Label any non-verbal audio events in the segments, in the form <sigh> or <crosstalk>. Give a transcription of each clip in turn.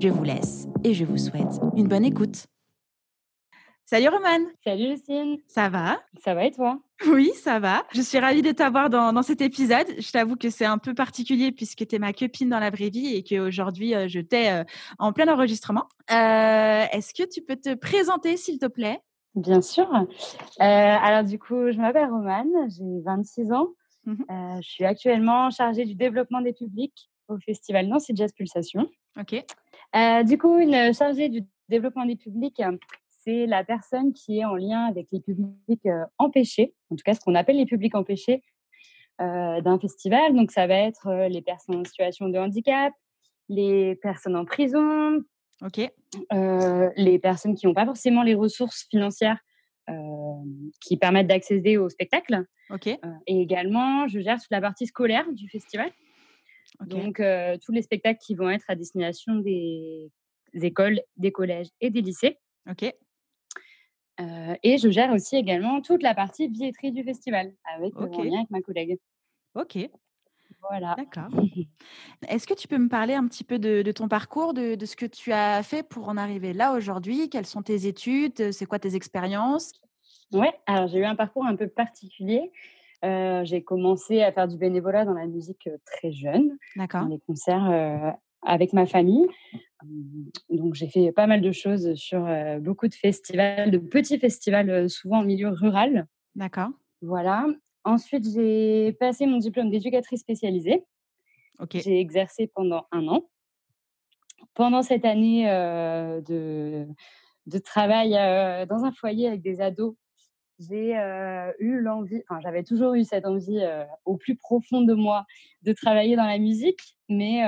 Je vous laisse et je vous souhaite une bonne écoute. Salut Romane Salut Justine Ça va? Ça va et toi? Oui, ça va. Je suis ravie de t'avoir dans, dans, cet épisode. Je t'avoue que c'est un peu particulier puisque tu es ma copine dans la vraie vie et qu'aujourd'hui, euh, je t'ai euh, en plein enregistrement. Euh, Est-ce que tu peux te présenter, s'il te plaît? Bien sûr. Euh, alors du coup, je m'appelle Romane, j'ai 26 ans. Mmh euh, je suis actuellement chargée du développement des publics au festival Nancy Jazz Pulsation. Ok. Euh, du coup, une chargée du développement des publics, c'est la personne qui est en lien avec les publics empêchés, en tout cas ce qu'on appelle les publics empêchés d'un festival. Donc ça va être les personnes en situation de handicap, les personnes en prison. Euh, les personnes qui n'ont pas forcément les ressources financières euh, qui permettent d'accéder au spectacle. Euh, et également, je gère toute la partie scolaire du festival. Okay. Donc, tous les spectacles qui vont être à destination des écoles, des collèges et des lycées. Ok. et je gère aussi également toute la partie billetterie du festival avec Ok. en lien avec ma collègue. Ok. Voilà. D'accord. <laughs> Est-ce que tu peux me parler un petit peu de, de ton parcours, de, de, ce que tu as fait pour en arriver là aujourd'hui? Quelles sont tes études? C'est quoi tes expériences? Ouais, alors j'ai eu un parcours un peu particulier. Euh, j'ai commencé à faire du bénévolat dans la musique très jeune, dans les concerts euh, avec ma famille. Donc j'ai fait pas mal de choses sur euh, beaucoup de festivals, de petits festivals, euh, souvent en milieu rural. D'accord. Voilà. Ensuite, j'ai passé mon diplôme d'éducatrice spécialisée. Ok. J'ai exercé pendant un an. Pendant cette année euh, de, de, travail euh, dans un foyer avec des ados, j'ai euh, eu l'envie, enfin j'avais toujours eu cette envie euh, au plus profond de moi de travailler dans la musique, mais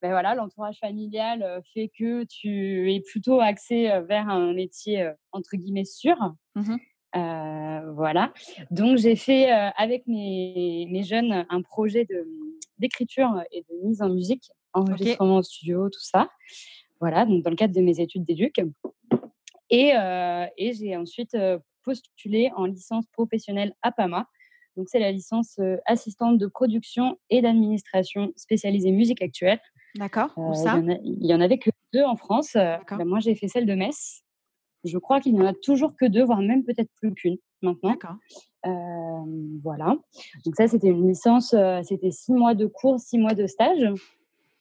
ben voilà, l'entourage familial fait que tu es plutôt axé vers un métier entre guillemets sûr. Mmh voilà. Donc, j'ai fait avec mes, mes, jeunes un projet d'écriture et de mise en musique, enregistrement okay. en studio, tout ça. Voilà, donc dans le cadre de mes études d'éduc. Et, euh, et j'ai ensuite postulé en licence professionnelle à PAMA. Donc, c'est la licence assistante de production et d'administration spécialisée musique actuelle. D'accord. Où ça Il y en avait que deux en France. Ben, moi, j'ai fait celle de Metz. Je crois qu'il n'y en a toujours que deux, voire même peut-être plus qu'une maintenant. D'accord. Euh, voilà. Donc ça, c'était une licence, euh, c'était six mois de cours, six mois de stage.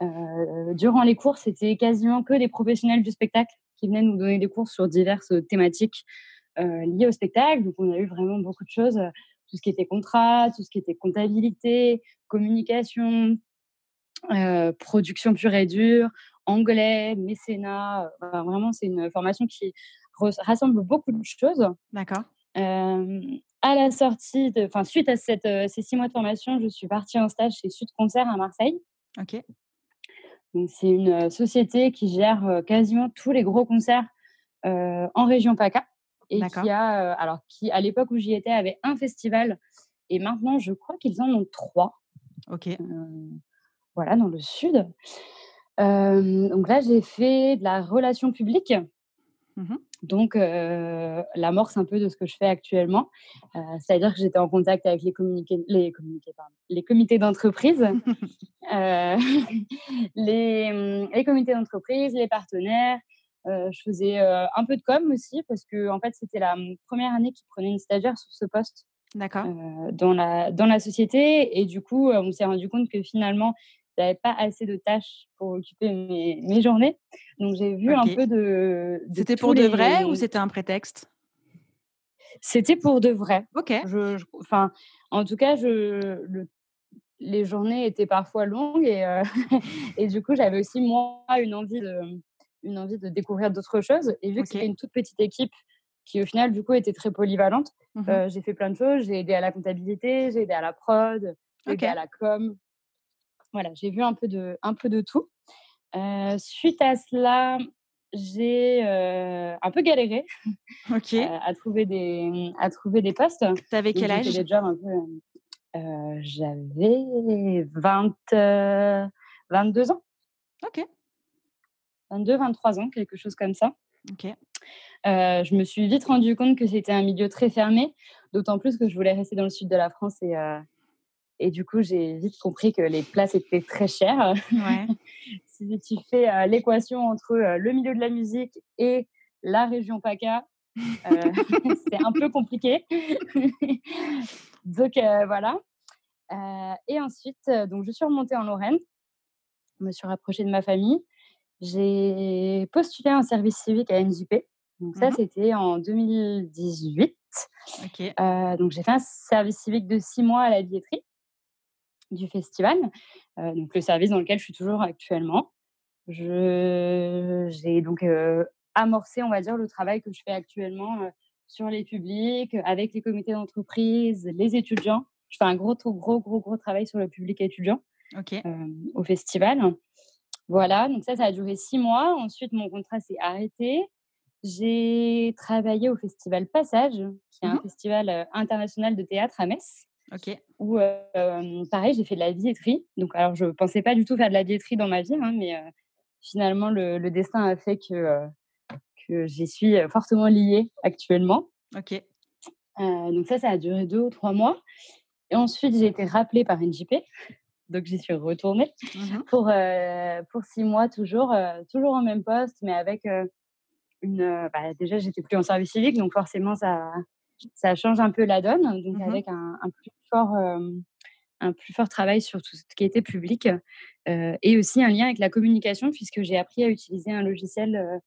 Euh, durant les cours, c'était quasiment que des professionnels du spectacle qui venaient nous donner des cours sur diverses thématiques liées au spectacle. Donc on a eu vraiment beaucoup de choses, tout ce qui était contrat, tout ce qui était comptabilité, communication, production pure et dure, anglais, mécénat. vraiment, c'est une formation qui rassemble beaucoup de choses. D'accord. Euh, à la sortie, de, enfin suite à cette, euh, ces six mois de formation, je suis partie en stage chez Sud Concert à Marseille. Ok. Donc c'est une société qui gère euh, quasiment tous les gros concerts euh, en région PACA et qui a, alors qui à l'époque où j'y étais avait un festival et maintenant je crois qu'ils en ont trois. Ok. voilà dans le sud. donc là j'ai fait de la relation publique. Mmh donc, euh, l'amorce un peu de ce que je fais actuellement. Euh, C'est-à-dire que j'étais en contact avec les, communiqués, les, communiqués, pardon, les comités d'entreprise, <laughs> euh, <laughs> les, les, comités d'entreprise, les partenaires. je faisais un peu de com aussi parce que en fait, c'était la première année qu'ils prenaient une stagiaire sur ce poste. D'accord. dans, la, dans la société. Et du coup, on s'est rendu compte que finalement, j'avais pas assez de tâches pour occuper mes, mes journées. Donc j'ai vu okay. un peu de. de c'était pour les... de vrai ou c'était un prétexte? C'était pour de vrai. Ok. Je, je, enfin, en tout cas, je, le, les journées étaient parfois longues et, euh, <laughs> et du coup, j'avais aussi moi une envie de, une envie de découvrir d'autres choses. Et vu Ok. que c'était une toute petite équipe qui au final du coup était très polyvalente, Mhm. euh, j'ai fait plein de choses. J'ai aidé à la comptabilité, j'ai aidé à la prod, j'ai aidé à la com. Voilà, j'ai vu un peu de, un peu de tout. Euh, suite à cela, j'ai un peu galéré <laughs> à, trouver des, à trouver des postes. Tu avais quel âge? J'avais 20, 22 ans. Ok. 22, 23 ans, quelque chose comme ça. Ok. je me suis vite rendu compte que c'était un milieu très fermé, d'autant plus que je voulais rester dans le sud de la France et, et du coup, j'ai vite compris que les places étaient très chères. <laughs> si tu fais l'équation entre le milieu de la musique et la région PACA, <laughs> c'est un peu compliqué. <laughs> donc voilà. et ensuite, donc je suis remontée en Lorraine. Je me suis rapprochée de ma famille. J'ai postulé un service civique à NJP. Donc ça, mmh c'était en 2018. donc j'ai fait un service civique de six mois à la billetterie du festival, donc le service dans lequel je suis toujours actuellement. J'ai donc amorcé, on va dire, le travail que je fais actuellement sur les publics, avec les comités d'entreprise, les étudiants. Je fais un gros, gros, gros, gros travail sur le public étudiant au festival. Voilà, donc ça, ça a duré six mois. Ensuite, mon contrat s'est arrêté. J'ai travaillé au festival Passage, qui est un mmh festival international de théâtre à Metz. Ok. Où, pareil, j'ai fait de la billetterie. Donc, alors, je ne pensais pas du tout faire de la billetterie dans ma vie, hein, mais finalement, le, destin a fait que, que j'y suis fortement liée actuellement. Ok. donc, ça, ça a duré deux ou trois mois. Et ensuite, j'ai été rappelée par NJP. Donc, j'y suis retournée mmh pour, pour six mois, toujours, toujours au même poste, mais avec une. Bah, déjà, j'étais plus en service civique, donc forcément, ça, ça change un peu la donne. Donc, mmh avec un, plus fort, un plus fort travail sur tout ce qui était public et aussi un lien avec la communication, puisque j'ai appris à utiliser un logiciel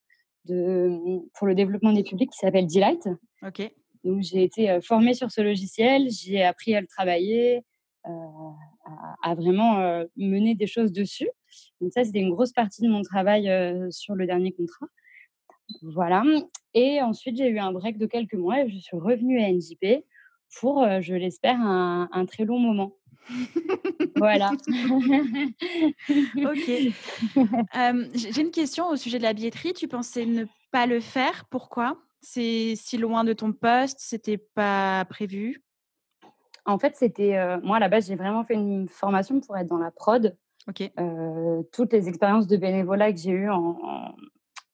de, pour le développement des publics qui s'appelle Delight. Ok. Donc, j'ai été formée sur ce logiciel, j'ai appris à le travailler, à, à, vraiment mener des choses dessus. Donc, ça, c'était une grosse partie de mon travail sur le dernier contrat. Voilà. Et ensuite, j'ai eu un break de quelques mois et je suis revenue à NJP pour, je l'espère, un, très long moment. voilà. <laughs> ok. j'ai une question au sujet de la billetterie. Tu pensais ne pas le faire? Pourquoi? C'est si loin de ton poste? C'était pas prévu? En fait, c'était. moi, à la base, j'ai vraiment fait une formation pour être dans la prod. Ok. toutes les expériences de bénévolat que j'ai eues en, en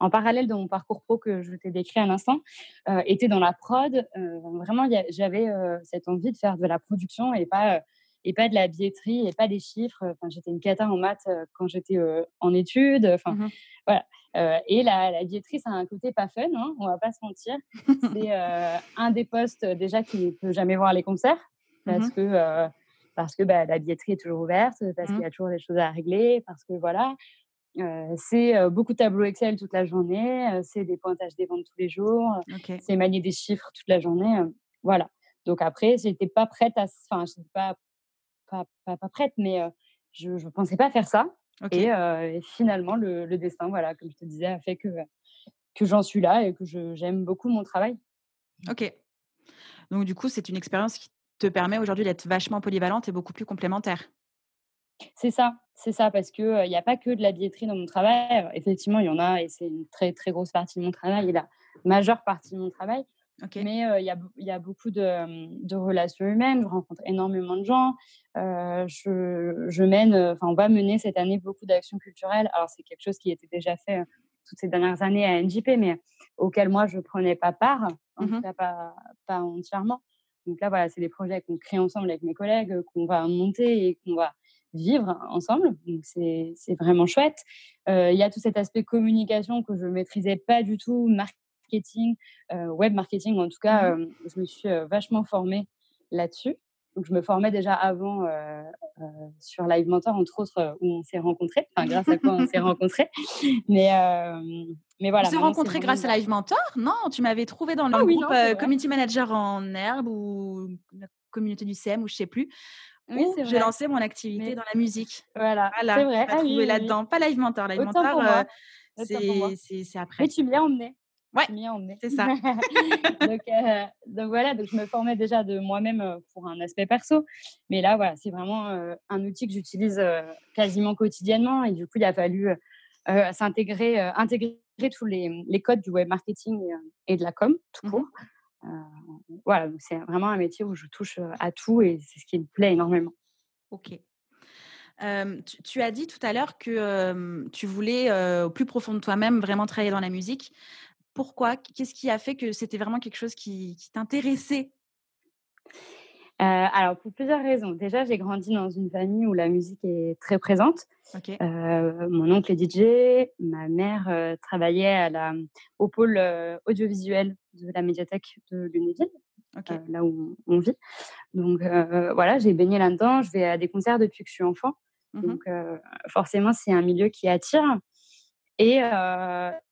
parallèle de mon parcours pro que je t'ai décrit à l'instant, euh, était dans la prod. Euh, vraiment, j'avais euh, cette envie de faire de la production et pas, et pas de la billetterie et pas des chiffres. Enfin, j'étais une cata en maths quand j'étais en études. Enfin, mmh voilà. et la, la, billetterie, ça a un côté pas fun, hein, on va pas se mentir. C'est un des postes déjà qui ne peut jamais voir les concerts mmh parce que parce que bah, la billetterie est toujours ouverte, parce mmh qu'il y a toujours des choses à régler, parce que voilà c'est beaucoup de tableaux Excel toute la journée, c'est des pointages des ventes tous les jours, c'est manier des chiffres toute la journée. voilà. Donc après, j'étais pas prête à. Enfin, je pas, pas, pas, prête, mais je ne pensais pas faire ça. Et, finalement, le, destin, voilà, comme je te disais, a fait que, que j'en suis là et que j'aime beaucoup mon travail. Ok. Donc, du coup, c'est une expérience qui te permet aujourd'hui d'être vachement polyvalente et beaucoup plus complémentaire. C'est ça, c'est ça, parce qu'il n'y a pas que de la billetterie dans mon travail. effectivement, il y en a, et c'est une très, très grosse partie de mon travail, et la majeure partie de mon travail. Mais il y, a, y, a, beaucoup de, relations humaines, je rencontre énormément de gens. je, je, mène, enfin, on va mener cette année beaucoup d'actions culturelles. Alors, c'est quelque chose qui était déjà fait toutes ces dernières années à NJP, mais auquel moi, je ne prenais pas part, en tout mmh cas pas, pas entièrement. Donc là, voilà, c'est des projets qu'on crée ensemble avec mes collègues, qu'on va monter et qu'on va vivre ensemble. Donc, c'est vraiment chouette. Il y a tout cet aspect communication que je ne maîtrisais pas du tout, marketing, web marketing. En tout cas, mmh je me suis vachement formée là-dessus. Donc, je me formais déjà avant sur Live Mentor, entre autres, où on s'est rencontrés, enfin, grâce à quoi on s'est rencontrés. <laughs> Mais, mais voilà. On s'est rencontrés grâce à Live Mentor? Non, tu m'avais trouvé dans le ah groupe Community Manager en herbe ou la communauté du CM ou je sais plus. Oui, j'ai lancé mon activité dans la musique. Voilà, voilà c'est vrai. Ah, trouvé là-dedans. Pas Live Mentor. Live Mentor, euh, c'est après. Mais tu m'y as emmené. Ouais, c'est ça. <laughs> donc, euh, donc, voilà, donc je me formais déjà de moi-même euh, pour un aspect perso. Mais là, voilà, c'est vraiment un outil que j'utilise quasiment quotidiennement. Et du coup, il a fallu s'intégrer, intégrer tous les, les, codes du web marketing et, de la com, tout mmh court. Voilà, c'est vraiment un métier où je touche à tout et c'est ce qui me plaît énormément. Ok. tu, as dit tout à l'heure que tu voulais, au plus profond de toi-même, vraiment travailler dans la musique. Pourquoi? Qu'est-ce qui a fait que c'était vraiment quelque chose qui, t'intéressait? Alors, pour plusieurs raisons. Déjà, j'ai grandi dans une famille où la musique est très présente. mon oncle est DJ, ma mère travaillait à la, au pôle audiovisuel de la médiathèque de Lunéville, là où on vit. Donc, voilà, j'ai baigné là-dedans. Je vais à des concerts depuis que je suis enfant. Mmh Donc, forcément, c'est un milieu qui attire. Et,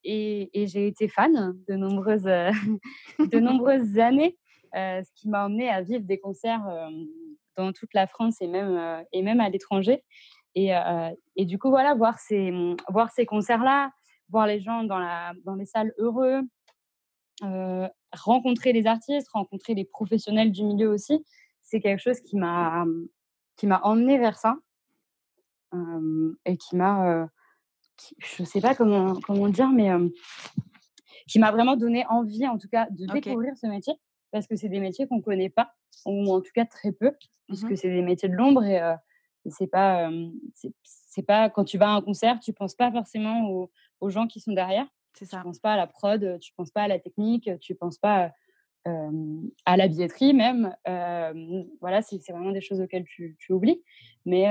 et, j'ai été fan de nombreuses, <laughs> de nombreuses années, ce qui m'a emmené à vivre des concerts dans toute la France et même, et même à l'étranger. Et, et, du coup, voilà, voir ces, voir ces concerts-là, voir les gens dans, la, dans les salles heureux, rencontrer les artistes, rencontrer les professionnels du milieu aussi, c'est quelque chose qui m'a qui m'a emmené vers ça. Et qui m'a je ne sais pas comment, comment dire, mais qui m'a vraiment donné envie, en tout cas, de découvrir ce métier, parce que c'est des métiers qu'on ne connaît pas, ou en tout cas très peu, mmh puisque c'est des métiers de l'ombre et, c'est pas, c'est pas quand tu vas à un concert, tu penses pas forcément aux, aux gens qui sont derrière. C'est ça. Tu penses pas à la prod, tu penses pas à la technique, tu penses pas à la billetterie même. voilà, c'est vraiment des choses auxquelles tu, tu oublies. Mais,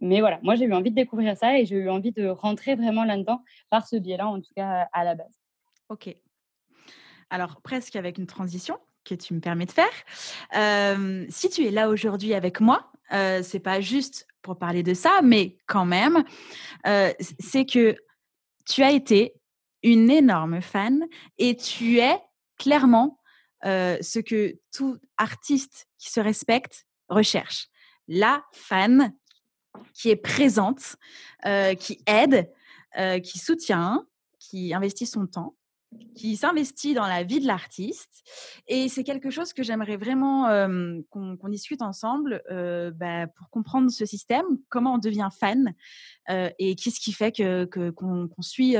mais voilà, moi j'ai eu envie de découvrir ça et j'ai eu envie de rentrer vraiment là-dedans par ce biais-là, en tout cas à la base. Ok. Alors presque avec une transition que tu me permets de faire. si tu es là aujourd'hui avec moi, euh, c'est pas juste pour parler de ça, mais quand même, c'est que tu as été une énorme fan et tu es clairement ce que tout artiste qui se respecte recherche. La fan qui est présente, euh, qui aide, euh, qui soutient, qui investit son temps, qui s'investit dans la vie de l'artiste. Et c'est quelque chose que j'aimerais vraiment qu'on discute ensemble bah, pour comprendre ce système, comment on devient fan et qu'est-ce qui fait qu'on que, qu'on suit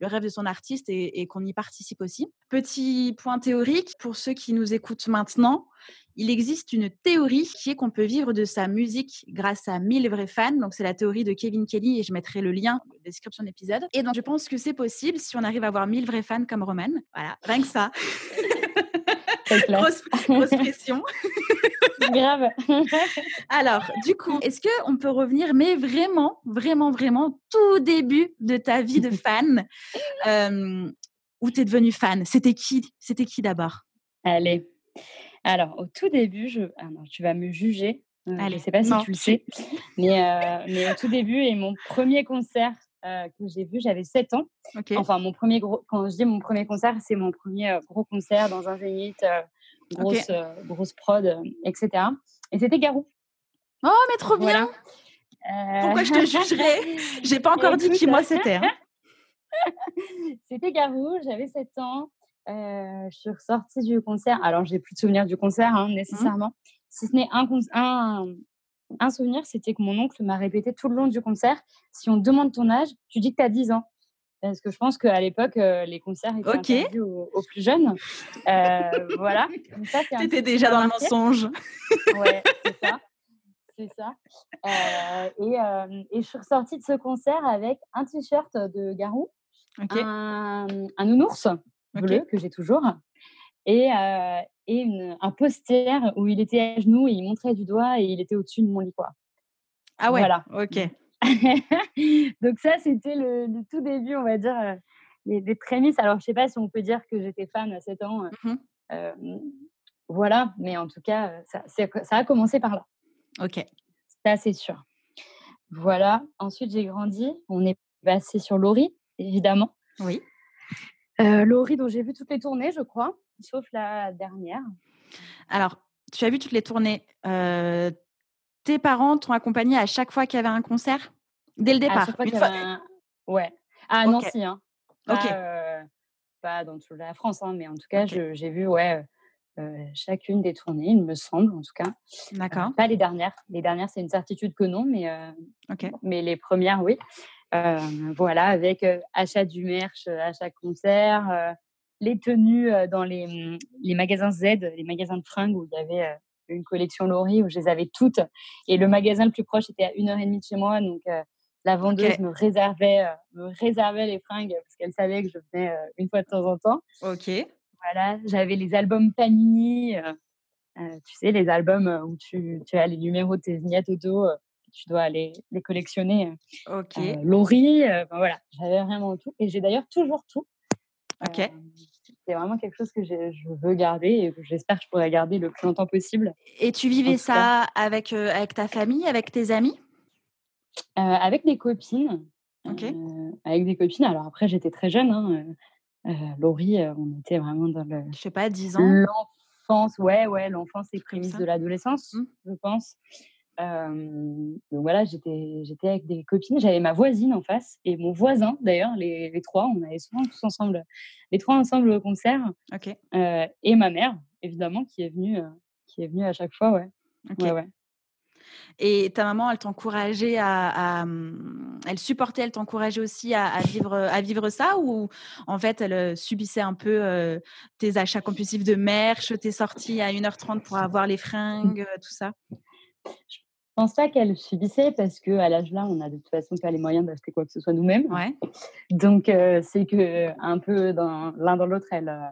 le rêve de son artiste et, qu'on y participe aussi. Petit point théorique, pour ceux qui nous écoutent maintenant, il existe une théorie qui est qu'on peut vivre de sa musique grâce à 1000 vrais fans. Donc, c'est la théorie de Kevin Kelly et je mettrai le lien dans la description de l'épisode. Et donc, je pense que c'est possible si on arrive à avoir 1000 vrais fans comme Roman. Voilà, rien que ça. grosse, grosse pression. <laughs> Grave. Alors, du coup, est-ce qu'on peut revenir, mais vraiment, vraiment, vraiment, tout début de ta vie de fan, euh, où tu es devenue fan? C'était qui? C'était qui d'abord? Allez. Alors, au tout début, je... Ah tu vas me juger. Euh, je ne sais pas si tu le sais. Mais, euh, mais au tout début, et mon premier concert que j'ai vu, j'avais 7 ans. Enfin, mon premier gros, quand je dis mon premier concert, c'est mon premier gros concert dans un zénith grosse, euh, grosse prod, euh, etc. Et c'était Garou. Oh, mais trop bien Pourquoi je te jugerais? J'ai pas encore dit qui moi <laughs> c'était. Hein. c'était Garou, j'avais 7 ans. Euh, je suis ressortie du concert. Alors, j'ai plus de souvenirs du concert hein, mmh. nécessairement. Si ce n'est un, un, un souvenir, c'était que mon oncle m'a répété tout le long du concert si on demande ton âge, tu dis que tu as 10 ans. Parce que je pense qu'à l'époque, euh, les concerts étaient okay. aux, plus jeunes. Euh, voilà. Tu <laughs> étais déjà dans le mensonge. ouais, <laughs> c'est ça. C'est ça. Et, et, je suis ressortie de ce concert avec un t-shirt de Garou, un, un, nounours bleu que j'ai toujours, et, et une, un poster où il était à genoux et il montrait du doigt et il était au-dessus de mon lit. Quoi. Ah ouais, voilà. ok. <laughs> Donc ça, c'était le, tout début, on va dire, euh, les, prémices. Alors, je sais pas si on peut dire que j'étais fan à 7 ans. Mmh voilà, mais en tout cas, ça, ça a commencé par là. Ok. C'est assez sûr. Voilà. Ensuite, j'ai grandi. On est passé sur Laurie, évidemment. Oui. Laurie, dont j'ai vu toutes les tournées, je crois, sauf la dernière. Alors, tu as vu toutes les tournées tes parents t'ont accompagné à chaque fois qu'il y avait un concert? Dès le départ Ouais. Ah non, si. Hein. Pas, pas dans toute la France, hein, mais en tout cas, j'ai vu ouais, chacune des tournées, il me semble, en tout cas. D'accord. pas les dernières. Les dernières, c'est une certitude que non, mais, mais les premières, oui. Voilà, avec achat du merch à chaque concert, les tenues dans les, mmh, les, magasins Z, les magasins de fringues où il y avait une collection Laurie où je les avais toutes. Et le magasin le plus proche était à une heure et demie de chez moi. Donc, la vendeuse me, réservait, me réservait les fringues parce qu'elle savait que je venais une fois de temps en temps. Ok. Voilà, j'avais les albums Panini. tu sais, les albums où tu, tu as les numéros de tes vignettes auto tu dois les, les collectionner. Ok. Laurie, voilà, j'avais vraiment tout. Et j'ai d'ailleurs toujours tout. Ok c'est vraiment quelque chose que je veux garder et que j'espère que je pourrai garder le plus longtemps possible. Et tu vivais ça avec, euh, avec ta famille, avec tes amis? Euh, Avec des copines. Ok. Euh, avec des copines. Alors après, j'étais très jeune. Hein. Laurie, on était vraiment dans le. Je sais pas, 10 ans L'enfance, ouais, ouais, l'enfance et prémisse de l'adolescence, mmh. je pense donc voilà, j'étais, avec des copines. J'avais ma voisine en face et mon voisin, d'ailleurs, les, les, trois. On allait souvent tous ensemble, les trois ensemble au concert. Ok. et ma mère, évidemment, qui est venue, qui est venue à chaque fois, ouais. ouais, ouais. Et ta maman, elle t'encourageait à, mmh, elle supportait, elle t'encourageait aussi à, vivre, à vivre ça ou en fait elle subissait un peu tes achats compulsifs de merch, tes sorties à 1h30 pour avoir les fringues, <laughs> tout ça? je pense pas qu'elle subissait parce que à l'âge là, on a de toute façon pas les moyens d'acheter quoi que ce soit nous-mêmes. Ouais. Donc euh, c'est que un peu dans l'un dans l'autre, elle, euh,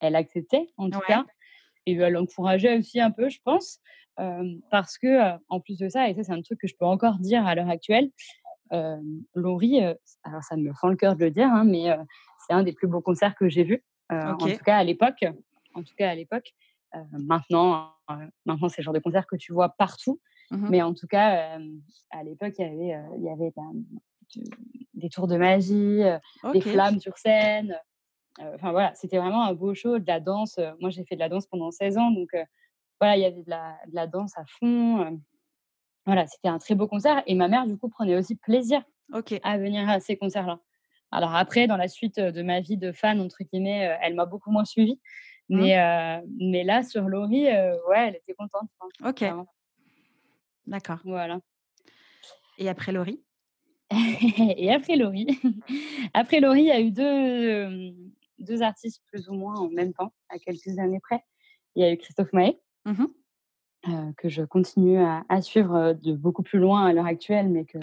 elle acceptait en tout cas et elle encourageait aussi un peu, je pense, euh, parce que en plus de ça, et ça c'est un truc que je peux encore dire à l'heure actuelle, Laurie, alors ça me fend le cœur de le dire, hein, mais c'est un des plus beaux concerts que j'ai vus, en tout cas à l'époque. En tout cas à l'époque. maintenant, maintenant c'est le genre de concert que tu vois partout. Mmh mais en tout cas, à l'époque, il y avait, il y avait des tours de magie, des flammes sur scène. Enfin voilà, c'était vraiment un beau show, de la danse. Moi, j'ai fait de la danse pendant 16 ans, donc voilà, il y avait de la, de la danse à fond. Voilà, c'était un très beau concert. Et ma mère, du coup, prenait aussi plaisir à venir à ces concerts-là. Alors après, dans la suite de ma vie de fan, entre guillemets, elle m'a beaucoup moins suivie. Mmh. Mais, mais là, sur Laurie, ouais, elle était contente. ok. D'accord. Voilà. Et après Laurie? <laughs> Et après Laurie <laughs> Après Laurie, il y a eu deux, deux artistes plus ou moins en même temps, à quelques années près. Il y a eu Christophe Maé, mmh que je continue à, suivre de beaucoup plus loin à l'heure actuelle, mais que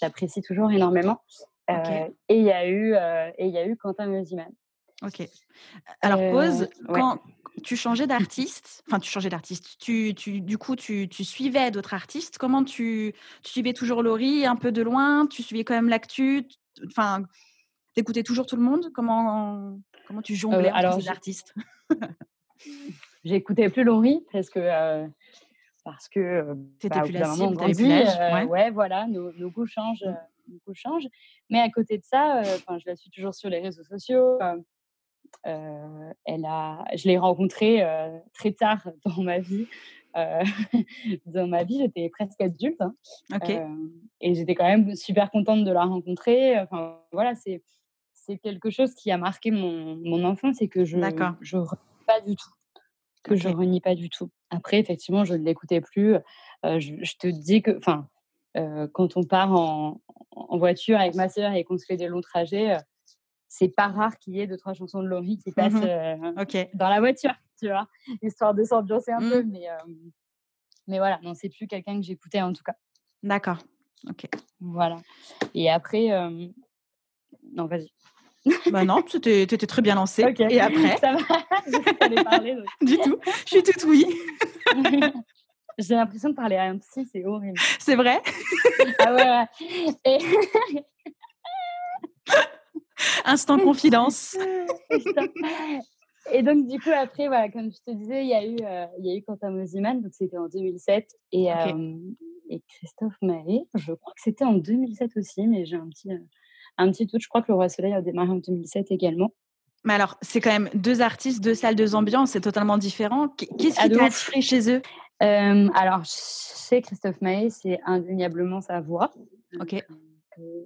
j'apprécie toujours énormément. et il y a eu et il y a eu Quentin Mosiman. Ok. Alors pause. Quand, tu changeais d'artiste, enfin tu changeais d'artiste, tu, tu, du coup tu, tu suivais d'autres artistes. Comment tu, tu, suivais toujours Laurie un peu de loin? Tu suivais quand même l'actu? Enfin, t'écoutais toujours tout le monde? Comment comment tu jonglais euh, alors, ces artistes? <laughs> J'écoutais plus Laurie parce que euh, parce que c'était bah, plus la cible, euh, ouais. voilà, nos, nos, goûts changent, mmh. nos goûts changent. Mais à côté de ça, enfin, je la suis toujours sur les réseaux sociaux. Euh, elle a, je l'ai rencontrée euh, très tard <laughs> dans ma vie. Euh, <laughs> dans ma vie, j'étais presque adulte. Hein. et j'étais quand même super contente de la rencontrer. Enfin, voilà, c'est c'est quelque chose qui a marqué mon, mon enfance et que je ne renie pas du tout. Que je renie pas du tout. Après, effectivement, je ne l'écoutais plus. je, te dis que, enfin, quand on part en, en, voiture avec ma sœur et qu'on se fait des longs trajets, c'est pas rare qu'il y ait deux trois chansons de Laurie qui passent mmh euh, dans la voiture, tu vois, histoire de s'ambiancer un peu. Mmh. Mais euh, mais voilà, non, c'est plus quelqu'un que j'écoutais en tout cas. D'accord. Ok. Voilà. Et après, euh, non, vas-y. Bah non, tu étais très bien lancée. Et après? Ça va, <laughs> je parler. <laughs> du tout, je suis toute oui. <laughs> J'ai l'impression de parler à un psy, c'est horrible. C'est vrai? Ah ouais, ouais. Et... <laughs> Instant confidence. <laughs> et donc, du coup, après, voilà, comme je te disais, il y a eu, euh, il y a eu Quentin Mosiman, donc c'était en 2007. Et, euh, et Christophe Maé, je crois que c'était en 2007 aussi, mais j'ai un petit, euh, un petit doute. Je crois que Le Roi Soleil a démarré en 2007 également. Mais alors, c'est quand même deux artistes, deux salles, deux ambiances, c'est totalement différent. Qu'est-ce qui t'a attiré chez eux? Alors, chez Christophe Maé, c'est indéniablement sa voix. Ok.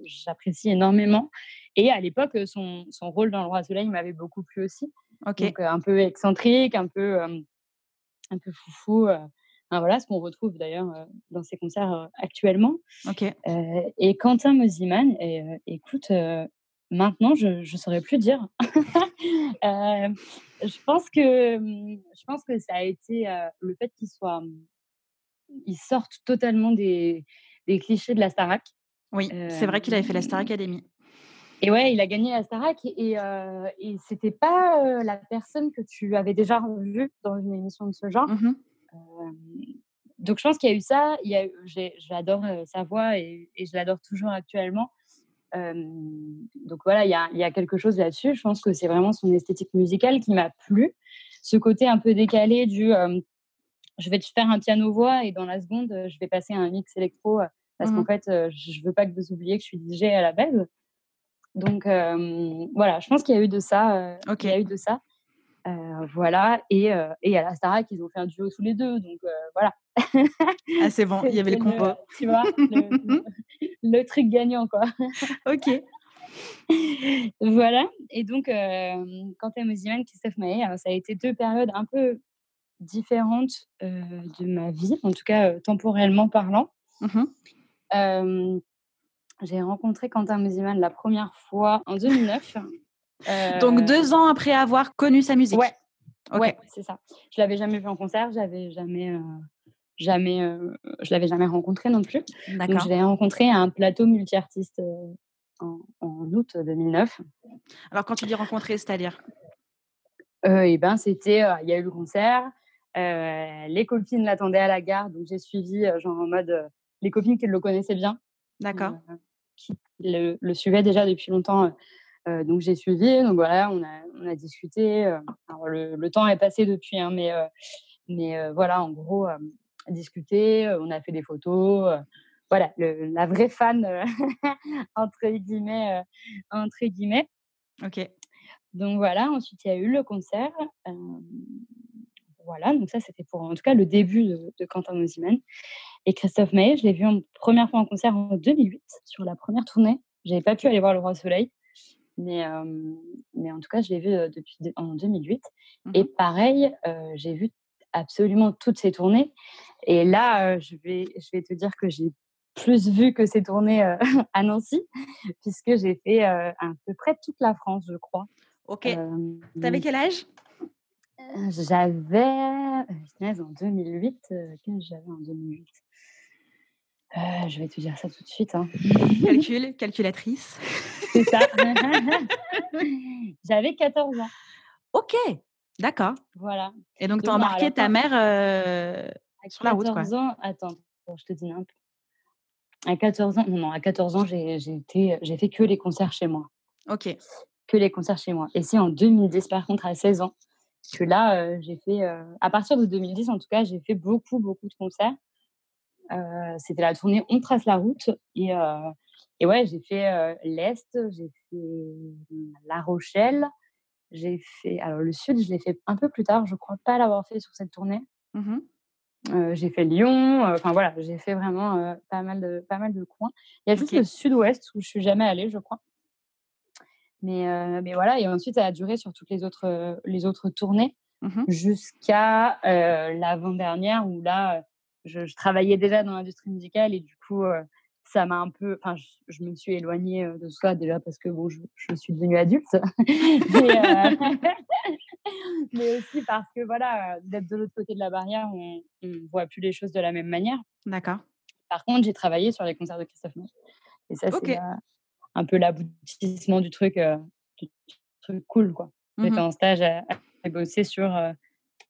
J'apprécie énormément. Et à l'époque, son, son, rôle dans Le Roi Soleil m'avait beaucoup plu aussi. Donc, un peu excentrique, un peu, un peu foufou. voilà ce qu'on retrouve d'ailleurs dans ses concerts actuellement. Et Quentin Mosiman, et, écoute, maintenant je ne saurais plus dire. <laughs> je pense que je pense que ça a été le fait qu'il soit, il sorte totalement des, des clichés de la Starac. Oui, c'est vrai qu'il avait fait la Star Academy. Et ouais, il a gagné la Starac et, euh, et c'était pas la personne que tu avais déjà vue dans une émission de ce genre. Mmh donc je pense qu'il y a eu ça. J'adore sa voix et, et je l'adore toujours actuellement. donc voilà, il y a, y a, quelque chose là-dessus. Je pense que c'est vraiment son esthétique musicale qui m'a plu. Ce côté un peu décalé du je vais te faire un piano-voix et dans la seconde, je vais passer à un mix électro parce qu'en mmh fait, je veux pas que vous oubliez que je suis DJ à la base. Donc voilà, je pense qu'il y a eu de ça. Ok. Il y a eu de ça. voilà. Et, et à la Starac, ils ont fait un duo tous les deux. Donc voilà. ah, c'est bon, il y avait le combo. tu vois, le, truc gagnant, quoi. ok. <laughs> voilà. Et donc, quand à Moziman, Christophe Maé, ça a été deux périodes un peu différentes de ma vie, en tout cas temporellement parlant. Mmh j'ai rencontré Quentin Musiman la première fois en 2009. Donc deux ans après avoir connu sa musique. Ouais, ouais c'est ça. Je l'avais jamais vu en concert, j'avais jamais, jamais, je l'avais jamais rencontré non plus. Donc je l'ai rencontré à un plateau multi-artiste en, août 2009. Alors quand tu dis rencontrer, c'est-à-dire? Eh ben c'était, il y a eu le concert. les copines l'attendaient à la gare, donc j'ai suivi genre en mode les copines qui le connaissaient bien. D'accord qui le, le, suivait déjà depuis longtemps. Euh, euh, donc j'ai suivi, donc voilà, on a, on a discuté. Euh, le, le, temps est passé depuis, hein, mais, mais voilà, en gros, discuter, on a fait des photos. voilà, la vraie fan, <laughs> entre guillemets. entre guillemets. Ok. Donc voilà, ensuite il y a eu le concert. voilà, donc ça c'était pour en tout cas le début de, de Quentin Mosiman. Et Christophe Maé, je l'ai vu en première fois en concert en 2008, sur la première tournée. J'avais pas pu aller voir Le Roi Soleil, mais, mais en tout cas, je l'ai vu depuis en 2008. Mmh Et pareil, j'ai vu absolument toutes ses tournées. Et là, je, vais, je vais te dire que j'ai plus vu que ses tournées <laughs> à Nancy, puisque j'ai fait à peu près toute la France, je crois. Ok. T'avais quel âge? J'avais, en 2008, quel j'avais en 2008 euh, je vais te dire ça tout de suite. Hein. Calcul, calculatrice. C'est ça. <laughs> J'avais 14 ans. Ok, d'accord. Voilà. Et donc, tu as embarqué ta mère euh, sur la route. À 14 ans, attends, je te dis un peu. À 14 ans, non, non, à 14 ans, j'ai fait que les concerts chez moi. Ok. Que les concerts chez moi. Et c'est en 2010, par contre, à 16 ans, que là, euh, j'ai fait, à partir de 2010, en tout cas, j'ai fait beaucoup, beaucoup de concerts. Euh, c'était la tournée On trace la route. Et, euh, et ouais, j'ai fait euh, l'Est, j'ai fait La Rochelle, j'ai fait. Alors, le Sud, je l'ai fait un peu plus tard. Je crois pas l'avoir fait sur cette tournée. Mmh j'ai fait Lyon. Enfin, voilà, j'ai fait vraiment pas, mal de, pas mal de coins. Il y a juste le Sud-Ouest où je suis jamais allée, je crois. Mais, mais voilà, et ensuite, ça a duré sur toutes les autres, les autres tournées mmh jusqu'à l'avant-dernière où là, je, travaillais déjà dans l'industrie musicale et du coup, ça m'a un peu. Enfin, je, me suis éloignée de ça déjà parce que bon, je, suis devenue adulte, <laughs> <laughs> mais, aussi parce que voilà, d'être de l'autre côté de la barrière, on ne voit plus les choses de la même manière. D'accord. Par contre, j'ai travaillé sur les concerts de Christophe Maé. Et ça, c'est un peu l'aboutissement du truc, du truc cool, quoi. Mmh J'étais en stage à, à bosser sur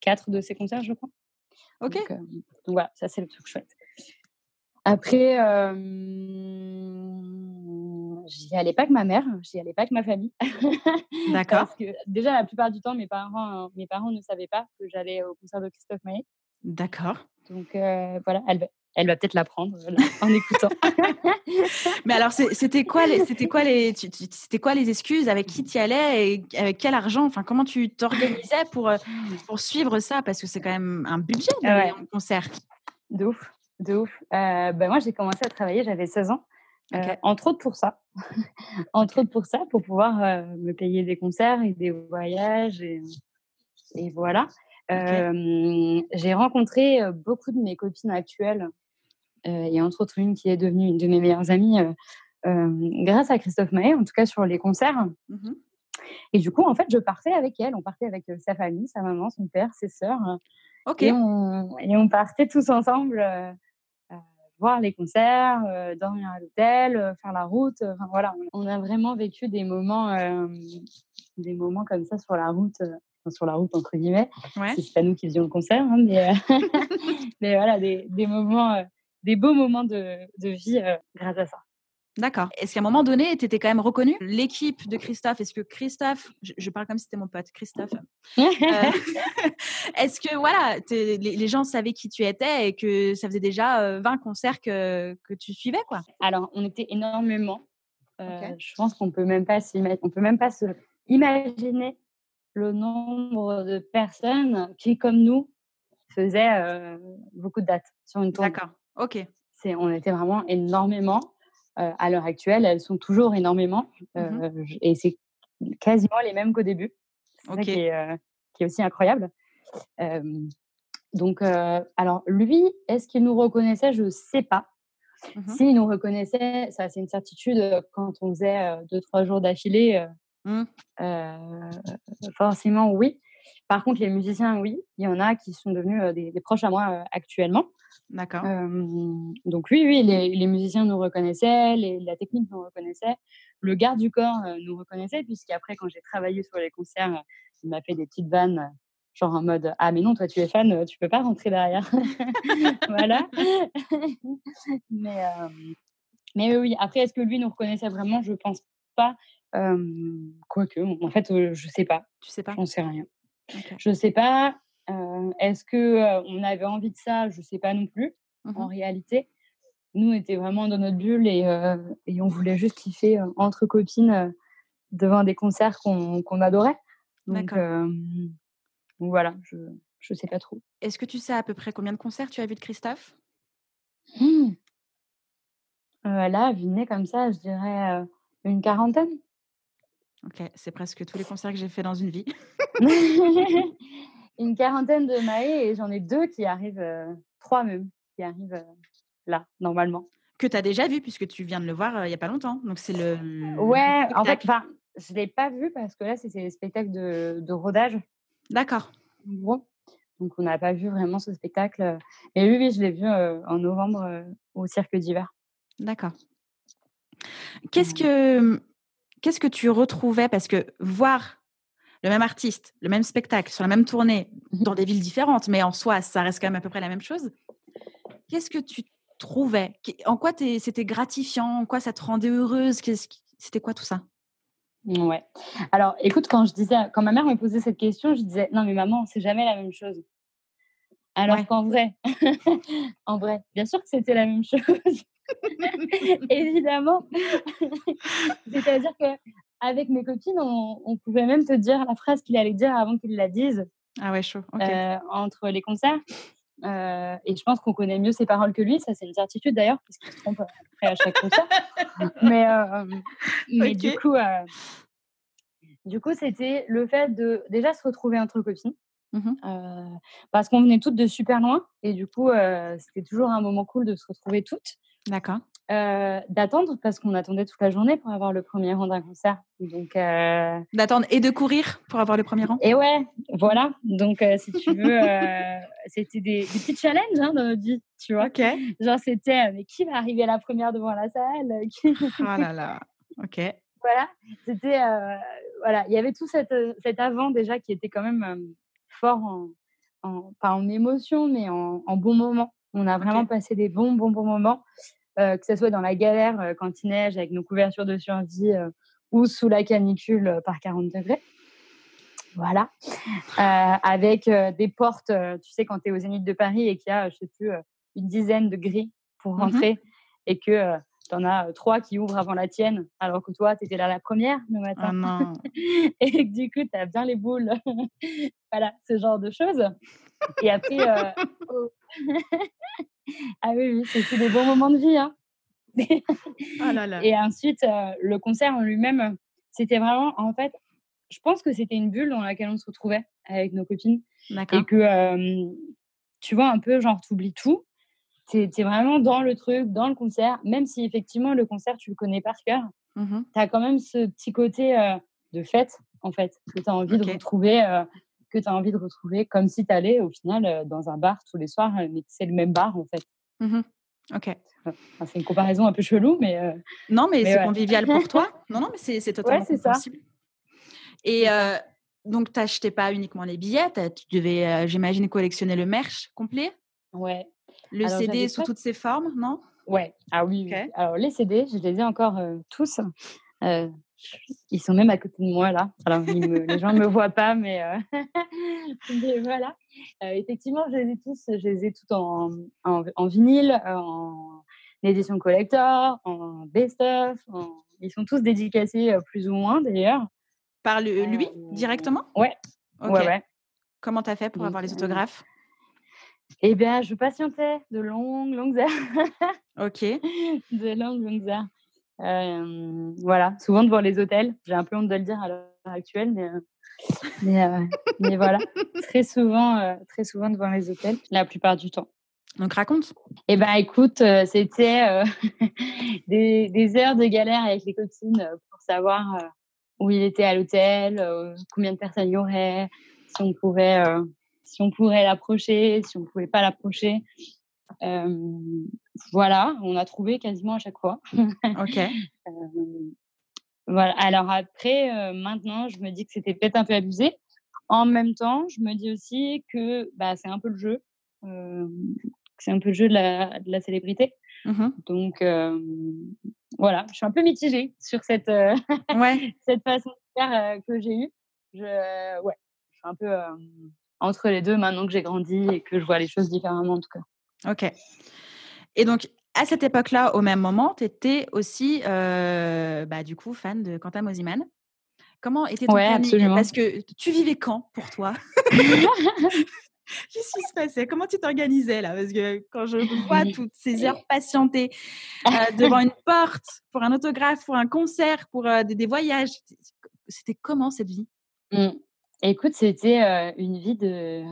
quatre de ces concerts, je crois. Ok. Donc, voilà, ça c'est le truc chouette. Après, j'y allais pas avec ma mère, j'y allais pas avec ma famille. <laughs> D'accord. Parce que déjà, la plupart du temps, mes parents, mes parents ne savaient pas que j'allais au concert de Christophe Maé. D'accord. Donc voilà, elle, elle va peut-être l'apprendre en écoutant. <laughs> Mais alors, c'était quoi c'était quoi les, c'était quoi les excuses? Avec qui tu y allais? Et avec quel argent? Enfin, comment tu t'organisais pour pour suivre ça? Parce que c'est quand même un budget de concert. De ouf, de ouf. Euh, ben moi, j'ai commencé à travailler, j'avais 16 ans. Euh, entre autres pour ça. <laughs> entre autres pour ça, pour pouvoir euh, me payer des concerts et des voyages et, et voilà. j'ai rencontré beaucoup de mes copines actuelles, et entre autres une qui est devenue une de mes meilleures amies grâce à Christophe Maé, en tout cas sur les concerts. Mmh et du coup, en fait, je partais avec elle. On partait avec sa famille, sa maman, son père, ses sœurs. Et on, et on partait tous ensemble voir les concerts, dormir à l'hôtel, faire la route. Enfin voilà, on a vraiment vécu des moments, des moments comme ça sur la route, sur la route entre guillemets. Ouais. C'est pas nous qui faisions le concert, hein, mais, <laughs> mais voilà, des, des moments, des beaux moments de, de vie grâce à ça. D'accord. Est-ce qu'à un moment donné, tu étais quand même reconnu L'équipe de Christophe, est-ce que Christophe, je, parle comme si c'était mon pote, Christophe, <laughs> euh, <laughs> est-ce que voilà, les, gens savaient qui tu étais et que ça faisait déjà 20 euh, concerts que, que tu suivais quoi? Alors, on était énormément. Euh, je pense qu'on peut même pas on peut même pas se imaginer le nombre de personnes qui, comme nous, faisaient beaucoup de dates sur une tournée. D'accord. Ok. C'est, on était vraiment énormément. Euh, à l'heure actuelle, elles sont toujours énormément. Mmh et c'est quasiment les mêmes qu'au début. C'est ça qui est, euh, qui est, aussi incroyable. donc, alors lui, est-ce qu'il nous reconnaissait? Je ne sais pas. Mmh S'il nous reconnaissait, ça c'est une certitude quand on faisait deux, trois jours d'affilée. Mmh. forcément, oui. Par contre, les musiciens, oui, il y en a qui sont devenus des, proches à moi actuellement. D'accord. donc oui, oui, les, musiciens nous reconnaissaient, la technique nous reconnaissait, le garde du corps nous reconnaissait, puisqu'après, quand j'ai travaillé sur les concerts, il m'a fait des petites vannes, genre en mode Ah, mais non, toi, tu es fan, tu peux pas rentrer derrière. <laughs> voilà. <laughs> mais, mais oui, après, est-ce que lui nous reconnaissait vraiment? Je pense pas. Quoique, en fait, je sais pas. Tu sais pas? J'en sais rien. Je sais pas. Est-ce que on avait envie de ça? Je sais pas non plus. Mmh en réalité, nous, on était vraiment dans notre bulle et, et on voulait juste kiffer entre copines devant des concerts qu'on adorait. Donc, voilà, je ne sais pas trop. Est-ce que tu sais à peu près combien de concerts tu as vu de Christophe? Mmh. Là, vu nez comme ça, je dirais une quarantaine. Ok, c'est presque tous les concerts que j'ai fait dans une vie. <laughs> <laughs> <laughs> une quarantaine de Maé et j'en ai deux qui arrivent, euh, trois même, qui arrivent euh, là, normalement. Que tu as déjà vu puisque tu viens de le voir euh, il n'y a pas longtemps. Donc c'est le. Ouais, en fait, je ne l'ai pas vu parce que là, c'était le spectacle de, de rodage. D'accord. Bon. Donc on n'a pas vu vraiment ce spectacle. Et oui, oui je l'ai vu en novembre au cirque d'hiver. D'accord. Qu'est-ce que qu'est-ce que tu retrouvais? Parce que voir le même artiste, le même spectacle, sur la même tournée, mmh dans des villes différentes, mais en soi, ça reste quand même à peu près la même chose. Qu'est-ce que tu trouvais? En quoi c'était gratifiant? En quoi ça te rendait heureuse? C'était quoi tout ça? Ouais. Alors, écoute, quand je disais, quand ma mère me posait cette question, je disais non, mais maman, c'est jamais la même chose. Alors qu'en vrai, <laughs> en vrai, bien sûr que c'était la même chose. <laughs> Évidemment. <laughs> C'est-à-dire que avec mes copines, on, pouvait même te dire la phrase qu'il allait dire avant qu'il la dise. Ah ouais, chaud. Euh, entre les concerts. Euh, et je pense qu'on connaît mieux ses paroles que lui. Ça, c'est une certitude d'ailleurs, parce qu'il se trompe après à chaque concert. <laughs> mais, euh, mais du coup, du coup, c'était le fait de déjà se retrouver entre copines. Mmh parce qu'on venait toutes de super loin et du coup c'était toujours un moment cool de se retrouver toutes. D'accord. D'attendre parce qu'on attendait toute la journée pour avoir le premier rang d'un concert. Donc d'attendre et de courir pour avoir le premier rang? Et ouais, voilà. Donc si tu veux, c'était des, petits challenges hein, dans notre vie, tu vois. Ok. Genre c'était mais qui va arriver la première devant la salle? Qui... Oh là là. Ok. Voilà. C'était voilà, il y avait tout cet, cet avant déjà qui était quand même fort en, pas en émotion, mais en, bon moment. On a vraiment passé des bons, bons, bons moments, euh, que ce soit dans la galère euh, quand il neige avec nos couvertures de survie euh, ou sous la canicule par 40 degrés. Voilà. avec des portes, tu sais, quand tu es au Zénith de Paris et qu'il y a, je sais plus, une dizaine de grilles pour mmh rentrer et que tu en as trois qui ouvrent avant la tienne, alors que toi, tu étais là la première le matin. Oh <laughs> et que du coup, tu as bien les boules. <laughs> voilà, ce genre de choses. Et après, <laughs> oh. Ah oui, oui c'était des bons moments de vie. Hein. <laughs> là là. Et ensuite, le concert en lui-même, c'était vraiment, en fait, je pense que c'était une bulle dans laquelle on se retrouvait avec nos copines. Et que, tu vois, un peu, genre, tu oublies tout. Tu es, vraiment dans le truc, dans le concert, même si effectivement, le concert, tu le connais par cœur. Mmh tu as quand même ce petit côté de fête, en fait, que tu as envie de retrouver. Que tu as envie de retrouver comme si tu allais au final dans un bar tous les soirs, mais c'est le même bar en fait. Mmh ok. c'est une comparaison un peu chelou, mais. non, mais, c'est convivial pour toi. <laughs> Non, non, mais c'est totalement ouais. Ça. Et donc, tu n'achetais pas uniquement les billets, tu devais, j'imagine, collectionner le merch complet? Ouais. Le CD sous toutes ses formes, non? Ouais. Ah oui, Alors, les CD, je les ai encore tous. Ils sont même à côté de moi là. Alors, les gens ne me voient pas, mais, <laughs> voilà. effectivement, je les ai tous, je les ai tous en, en, vinyle, en édition collector, en best-of. Ils sont tous dédicacés plus ou moins d'ailleurs. Par lui directement? Ouais. Ok. Ouais, Comment tu as fait pour avoir les autographes? Eh bien, je patientais de longues, longues heures. ok. <laughs> De longues, longues heures. Voilà, souvent devant les hôtels. J'ai un peu honte de le dire à l'heure actuelle, mais, mais, voilà, très souvent, très souvent devant les hôtels, la plupart du temps. Donc raconte. Eh ben écoute, c'était <laughs> des, des, heures de galère avec les copines pour savoir où il était à l'hôtel, euh, combien de personnes il y aurait, si on pouvait, euh, si on pourrait l'approcher, si on pouvait pas l'approcher. Voilà, on a trouvé quasiment à chaque fois. ok. <laughs> voilà. Alors après, maintenant, je me dis que c'était peut-être un peu abusé. En même temps, je me dis aussi que bah, c'est un peu le jeu. c'est un peu le jeu de la, de la célébrité. Mmh Donc, voilà, je suis un peu mitigée sur cette, ouais. <laughs> cette façon de faire que j'ai eue. Je, ouais, je suis un peu entre les deux maintenant que j'ai grandi et que je vois les choses différemment en tout cas. Ok. Et donc, à cette époque-là, au même moment, tu étais aussi, bah, du coup, fan de Quentin Mosiman. Comment était ton ouais, Parce que tu vivais quand pour toi? <laughs> <laughs> Qu'est-ce qui se passait? Comment tu t'organisais là? Parce que quand je vois toutes ces heures patientées <laughs> euh, devant une porte pour un autographe, pour un concert, pour euh, des, voyages, c'était comment cette vie? Mmh. Écoute, c'était euh, une vie de,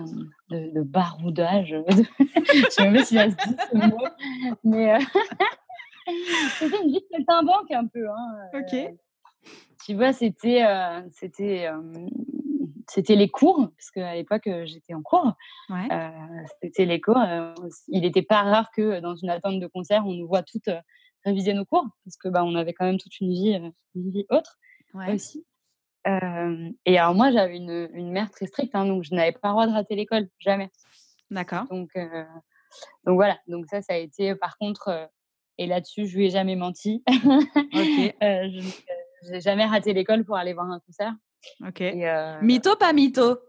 de, baroudage. <laughs> je sais même pas si ça se dit ce mot, mais <laughs> c'était une vie de saltimbanque un peu. Hein, ok. Tu vois, c'était c'était c'était les cours, parce qu'à l'époque, j'étais en cours. c'était les cours. il n'était pas rare que dans une attente de concert, on nous voit toutes réviser nos cours, parce que bah, on avait quand même toute une vie, une vie autre aussi. Et alors moi, j'avais une, une, mère très stricte, hein, donc je n'avais pas le droit de rater l'école, jamais. D'accord. Donc, donc voilà, donc ça, ça a été par contre, et là-dessus, je lui ai jamais menti. Ok. <laughs> je n'ai jamais raté l'école pour aller voir un concert. Ok. Euh, mytho, pas mytho?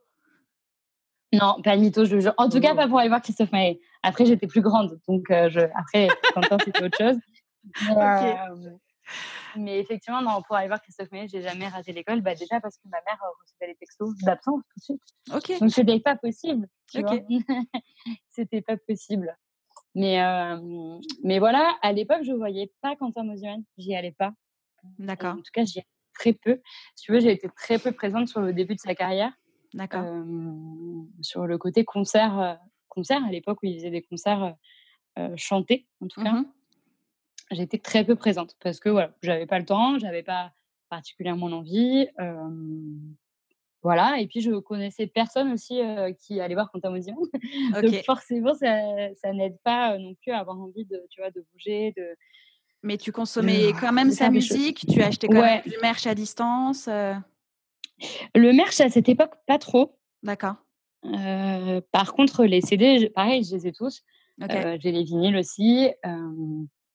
Non, pas mytho, je jure. En tout cas, pas pour aller voir Christophe Maé. Après, j'étais plus grande, donc euh, je... après, Quentin, c'était autre chose. <laughs> Euh, mais, effectivement, non, pour aller voir Christophe Maé, j'ai jamais raté l'école. Bah, déjà parce que ma mère recevait les textos d'absence tout de suite. Ok. Donc, c'était pas possible. <laughs> c'était pas possible. Mais, mais voilà, à l'époque, je voyais pas Quentin Mosiman. J'y allais pas. D'accord. En tout cas, j'y très peu. Si tu veux, j'ai été très peu présente sur le début de sa carrière. D'accord. sur le côté concert, concert à l'époque où il faisait des concerts chantés, en tout cas. Mmh J'étais très peu présente parce que voilà, j'avais pas le temps, j'avais pas particulièrement l'envie. voilà, et puis je connaissais personne aussi qui allait voir Quentin Mosiman. <laughs> Donc forcément, ça, ça n'aide pas non plus à avoir envie de, tu vois, de bouger, de, mais tu consommais quand même sa musique, tu achetais quand même du merch à distance euh? Le merch à cette époque, pas trop. D'accord. Par contre, les CD, pareil, je les ai tous. J'ai les vinyles aussi.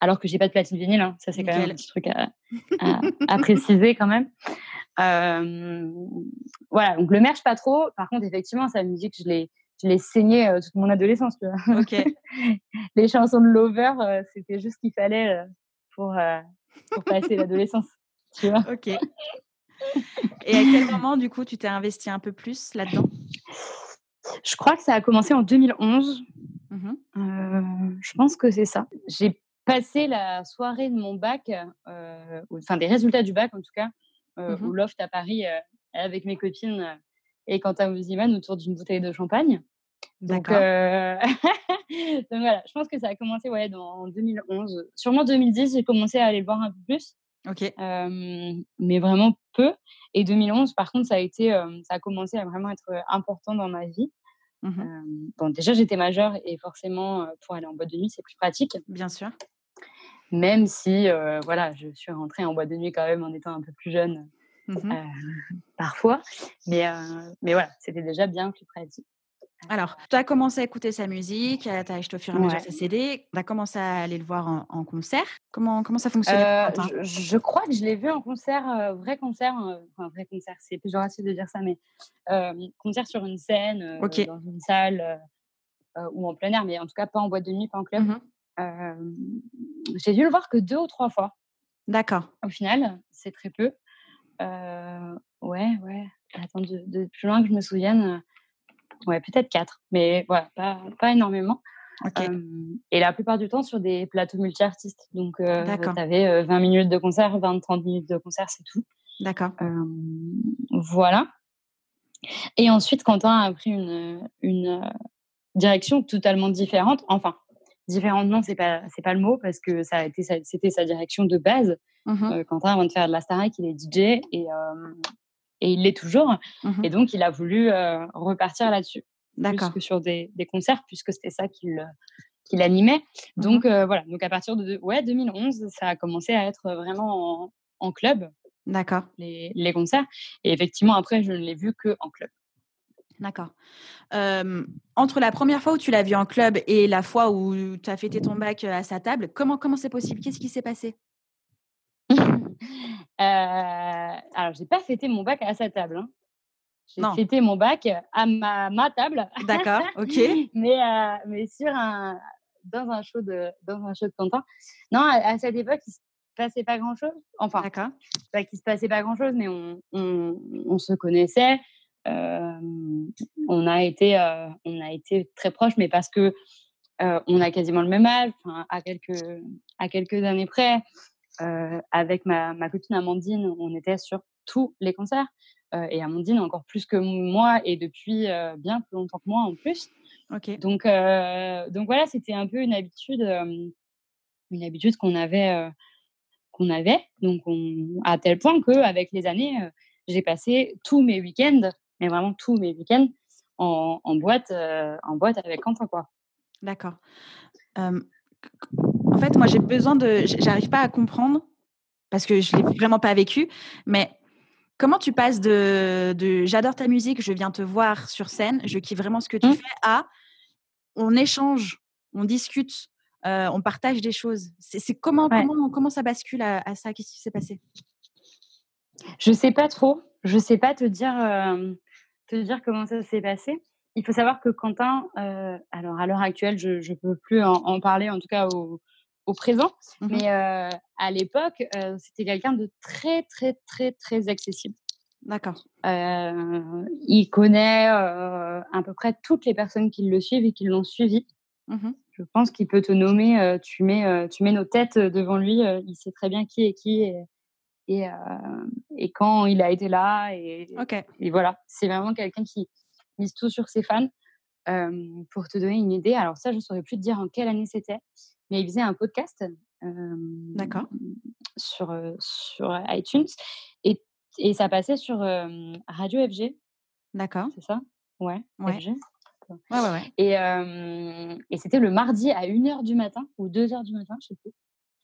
Alors que j'ai pas de platine vinyle, hein. ça c'est quand même un petit truc à, préciser quand même. voilà, donc le merch pas trop. Par contre, effectivement, sa musique, je l'ai, je l'ai saigné toute mon adolescence. Ok. <laughs> les chansons de Lover, c'était juste ce qu'il fallait pour, euh, pour passer l'adolescence. <laughs> Tu vois Ok. Et à quel moment, du coup, tu t'es investi un peu plus là-dedans? Je crois que ça a commencé en 2011. Mmh euh, je pense que c'est ça. J'ai passé la soirée de mon bac, euh, enfin des résultats du bac en tout cas, mmh au loft à Paris avec mes copines et Quentin Muziman autour d'une bouteille de champagne. Donc, euh, <laughs> donc, voilà, je pense que ça a commencé ouais, dans 2011. Sûrement 2010, j'ai commencé à aller le voir un peu plus. Ok. mais vraiment peu. Et 2011, par contre, ça a, été, ça a commencé à vraiment être important dans ma vie. Mmh bon, déjà, j'étais majeure et forcément, pour aller en boîte de nuit, c'est plus pratique. Bien sûr. Même si, voilà, je suis rentrée en boîte de nuit quand même en étant un peu plus jeune, mmh <laughs> parfois. Mais, mais voilà, c'était déjà bien plus pratique. Alors, tu as commencé à écouter sa musique, tu as acheté au fur et à mesure ses CD, tu as commencé à aller le voir en, concert. Comment, comment ça fonctionne euh, je, crois que je l'ai vu en concert, euh, vrai concert, euh, enfin vrai concert, c'est péjoratif de dire ça, mais concert sur une scène, dans une salle ou en plein air, mais en tout cas pas en boîte de nuit, pas en club. Mmh j'ai dû le voir que deux ou trois fois. D'accord. Au final, c'est très peu. ouais, ouais. Attends, de, de, plus loin que je me souvienne ouais, peut-être quatre, mais voilà, pas, pas énormément. et la plupart du temps sur des plateaux multi-artistes. Donc, tu avais 20 minutes de concert, 20-30 minutes de concert, c'est tout. D'accord. voilà. Et ensuite, Quentin a pris une, une direction totalement différente. Enfin, différente, non, c'est pas, c'est pas le mot, parce que ça a été, c'était sa direction de base. Mmh Quentin, avant de faire de la Starac, il est DJ et, et il l'est toujours. Mmh et donc, il a voulu repartir là-dessus. D'accord. Sur des, des concerts, puisque c'était ça qu'il animait. Mmh donc, voilà. Donc, à partir de ouais, 2011, ça a commencé à être vraiment en, en club. D'accord. Les, les, concerts. Et effectivement, après, je ne l'ai vu que en club. D'accord. entre la première fois où tu l'as vu en club et la fois où tu as fêté ton bac à sa table, comment comment c'est possible? Qu'est-ce qui s'est passé? Alors, j'ai pas fêté mon bac à sa table. Hein. J'ai fêté mon bac à ma, ma table. D'accord, <laughs> ok. mais, euh, mais sur un, dans, un show de, dans un show de Quentin. Non, à, cette époque, il se passait pas grand-chose. Enfin, D'accord. pas qu'il se passait pas grand-chose, mais on, on, on, se connaissait. Euh, on, a été, euh, on a été très proches, mais parce que on a quasiment le même âge, à quelques, à quelques années près. Avec ma, ma, copine Amandine, on était sur tous les concerts. Et Amandine encore plus que moi et depuis bien plus longtemps que moi en plus. Okay. Donc, donc voilà, c'était un peu une habitude, une habitude qu'on avait, qu'on avait. Donc on, à tel point que avec les années, j'ai passé tous mes week-ends, mais vraiment tous mes week-ends en, en boîte, en boîte avec Quentin quoi. D'accord en fait, moi, j'ai besoin de. J'arrive pas à comprendre parce que je l'ai vraiment pas vécu, mais comment tu passes de, j'adore ta musique, je viens te voir sur scène, je kiffe vraiment ce que tu mmh. fais, à on échange, on discute, euh, on partage des choses. C'est comment, comment, comment ça bascule à, ça? Qu'est-ce qui s'est passé? Je sais pas trop. Je sais pas te dire, euh, te dire comment ça s'est passé. Il faut savoir que Quentin, euh, alors à l'heure actuelle, je ne peux plus en, en, parler, en tout cas au, au présent. Mmh mais à l'époque, c'était quelqu'un de très, très, très, très accessible. D'accord. il connaît à peu près toutes les personnes qui le suivent et qui l'ont suivi. Mmh Je pense qu'il peut te nommer, tu, mets, tu mets nos têtes devant lui, il sait très bien qui est qui et, et, et quand il a été là. Et, et voilà, c'est vraiment quelqu'un qui mise tout sur ses fans. pour te donner une idée, alors ça, je ne saurais plus te dire en quelle année c'était, mais il faisait un podcast D'accord. Sur, sur iTunes et, et ça passait sur Radio FG. D'accord. C'est ça? Ouais, ouais. FG. Ouais, ouais, ouais. Et, et c'était le mardi à 1h du matin ou 2h du matin, je sais plus.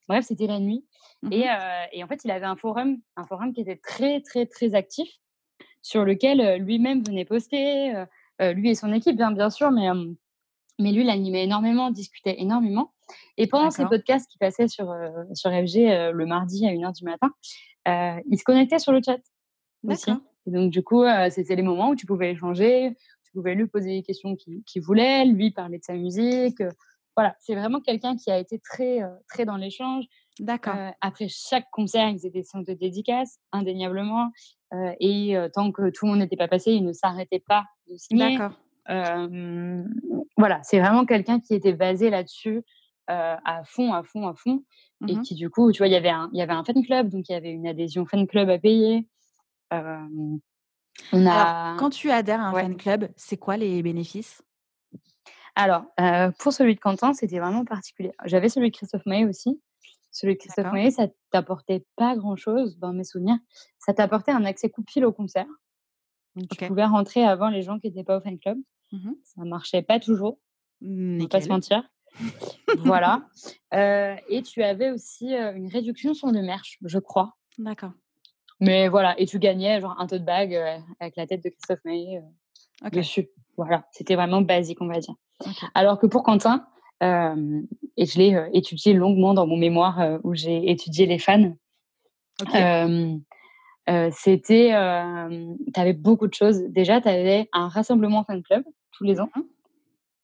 Bref, c'était la nuit. Mmh et, et, en fait, il avait un forum, un forum qui était très, très, très actif, sur lequel lui-même venait poster, lui et son équipe, bien, bien sûr, mais, mais lui, il animait énormément, discutait énormément. Et pendant ces podcasts qui passaient sur, sur FG le mardi à 1h du matin, il se connectait sur le chat aussi. Et donc, du coup, c'était les moments où tu pouvais échanger, tu pouvais lui poser les questions qu'il voulait, lui parler de sa musique. voilà, c'est vraiment quelqu'un qui a été très, très dans l'échange. D'accord. après chaque concert, ils étaient sans de dédicaces, indéniablement. et tant que tout le monde n'était pas passé, il ne s'arrêtait pas de signer. D'accord. voilà, c'est vraiment quelqu'un qui était basé là-dessus. Euh, à fond, à fond, à fond. Et mmh qui, du coup, tu vois, il y avait un, il y avait un fan club, donc il y avait une adhésion fan club à payer. On a... quand tu adhères à un fan club, c'est quoi les bénéfices? Alors, pour celui de Quentin, c'était vraiment particulier. J'avais celui de Christophe Maé aussi. Celui de Christophe Maé, ça t'apportait pas grand-chose dans mes souvenirs. Ça t'apportait un accès coup de fil au concert. tu pouvais rentrer avant les gens qui n'étaient pas au fan club. Mmh ça marchait pas toujours. Va pas se mentir. voilà. et tu avais aussi une réduction sur le merch, je crois. D'accord. Mais voilà, et tu gagnais genre un tote bag avec la tête de Christophe Maé dessus. Voilà, c'était vraiment basique, on va dire. Alors que pour Quentin, et je l'ai étudié longuement dans mon mémoire où j'ai étudié les fans, c'était, tu avais beaucoup de choses. Déjà, tu avais un rassemblement fan club tous les ans. Mmh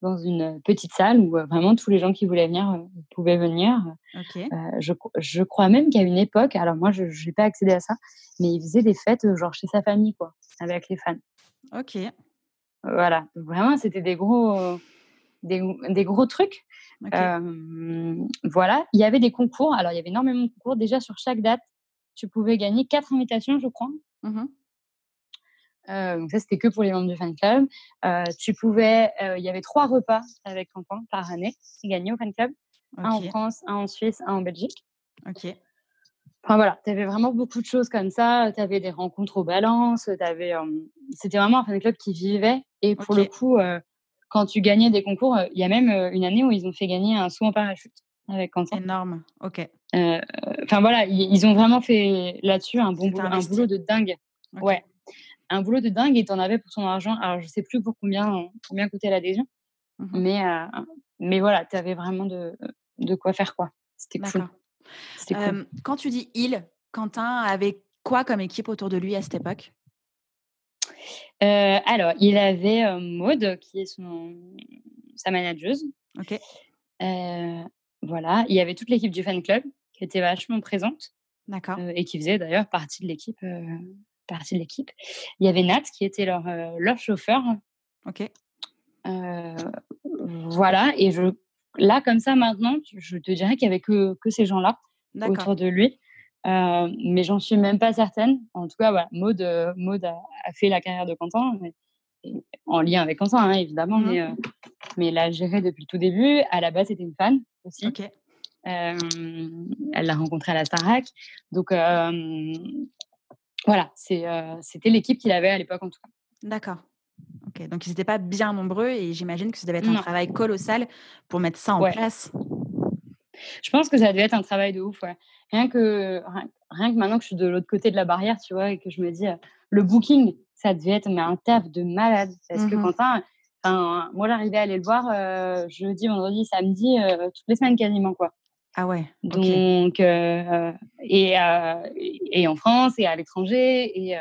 dans une petite salle où vraiment tous les gens qui voulaient venir pouvaient venir. je, je, crois même qu'à une époque, alors moi je n'ai pas accédé à ça, mais il faisait des fêtes genre chez sa famille, quoi, avec les fans. Ok. Voilà, vraiment c'était des gros, des, des, gros trucs. voilà, il y avait des concours, alors il y avait énormément de concours. Déjà sur chaque date, tu pouvais gagner quatre invitations, je crois. Mmh donc ça, c'était que pour les membres du fan club. tu pouvais, il y avait trois repas avec Quentin par année gagnés au fan club. Un en France, un en Suisse, un en Belgique. Ok. Enfin voilà, tu avais vraiment beaucoup de choses comme ça. Tu avais des rencontres aux balances. C'était vraiment un fan club qui vivait. Et pour le coup, quand tu gagnais des concours, il y a même une année où ils ont fait gagner un saut en parachute avec Quentin. Énorme, ok. Enfin voilà, ils, ont vraiment fait là-dessus un bon boulot, un boulot de dingue. Ouais un boulot de dingue et tu en avais pour ton argent. Alors, je sais plus pour combien, combien coûtait l'adhésion, mmh mais, mais voilà, tu avais vraiment de, de quoi faire, quoi. C'était cool. cool. quand tu dis il, Quentin avait quoi comme équipe autour de lui à cette époque? Alors, il avait Maude, qui est son, sa manageuse. Ok. voilà, il y avait toute l'équipe du fan club qui était vachement présente. D'accord. et qui faisait d'ailleurs partie de l'équipe partie de l'équipe. Il y avait Nat qui était leur, euh, leur chauffeur. Ok. Euh, voilà, et je, là, comme ça, maintenant, je te dirais qu'il n'y avait que, que ces gens-là autour de lui. Euh, mais j'en suis même pas certaine. En tout cas, voilà, Maud, Maud a, fait la carrière de Quentin, en lien avec Quentin, hein, évidemment, mmh mais, mais l'a géré depuis le tout début. À la base, c'était une fan aussi. elle l'a rencontré à la Starac. Donc, voilà, c'était l'équipe qu'il avait à l'époque en tout cas. D'accord. Ok, donc ils n'étaient pas bien nombreux et j'imagine que ça devait être un travail colossal pour mettre ça en place. Je pense que ça devait être un travail de ouf, ouais. Rien que, rien, que maintenant que je suis de l'autre côté de la barrière, tu vois, et que je me dis, le booking, ça devait être mais un taf de malade. Parce que mmh Quentin, moi j'arrivais à aller le voir jeudi, vendredi, samedi, toutes les semaines quasiment, quoi. Ah ouais. Donc, euh, et, euh, et, en France et à l'étranger. Et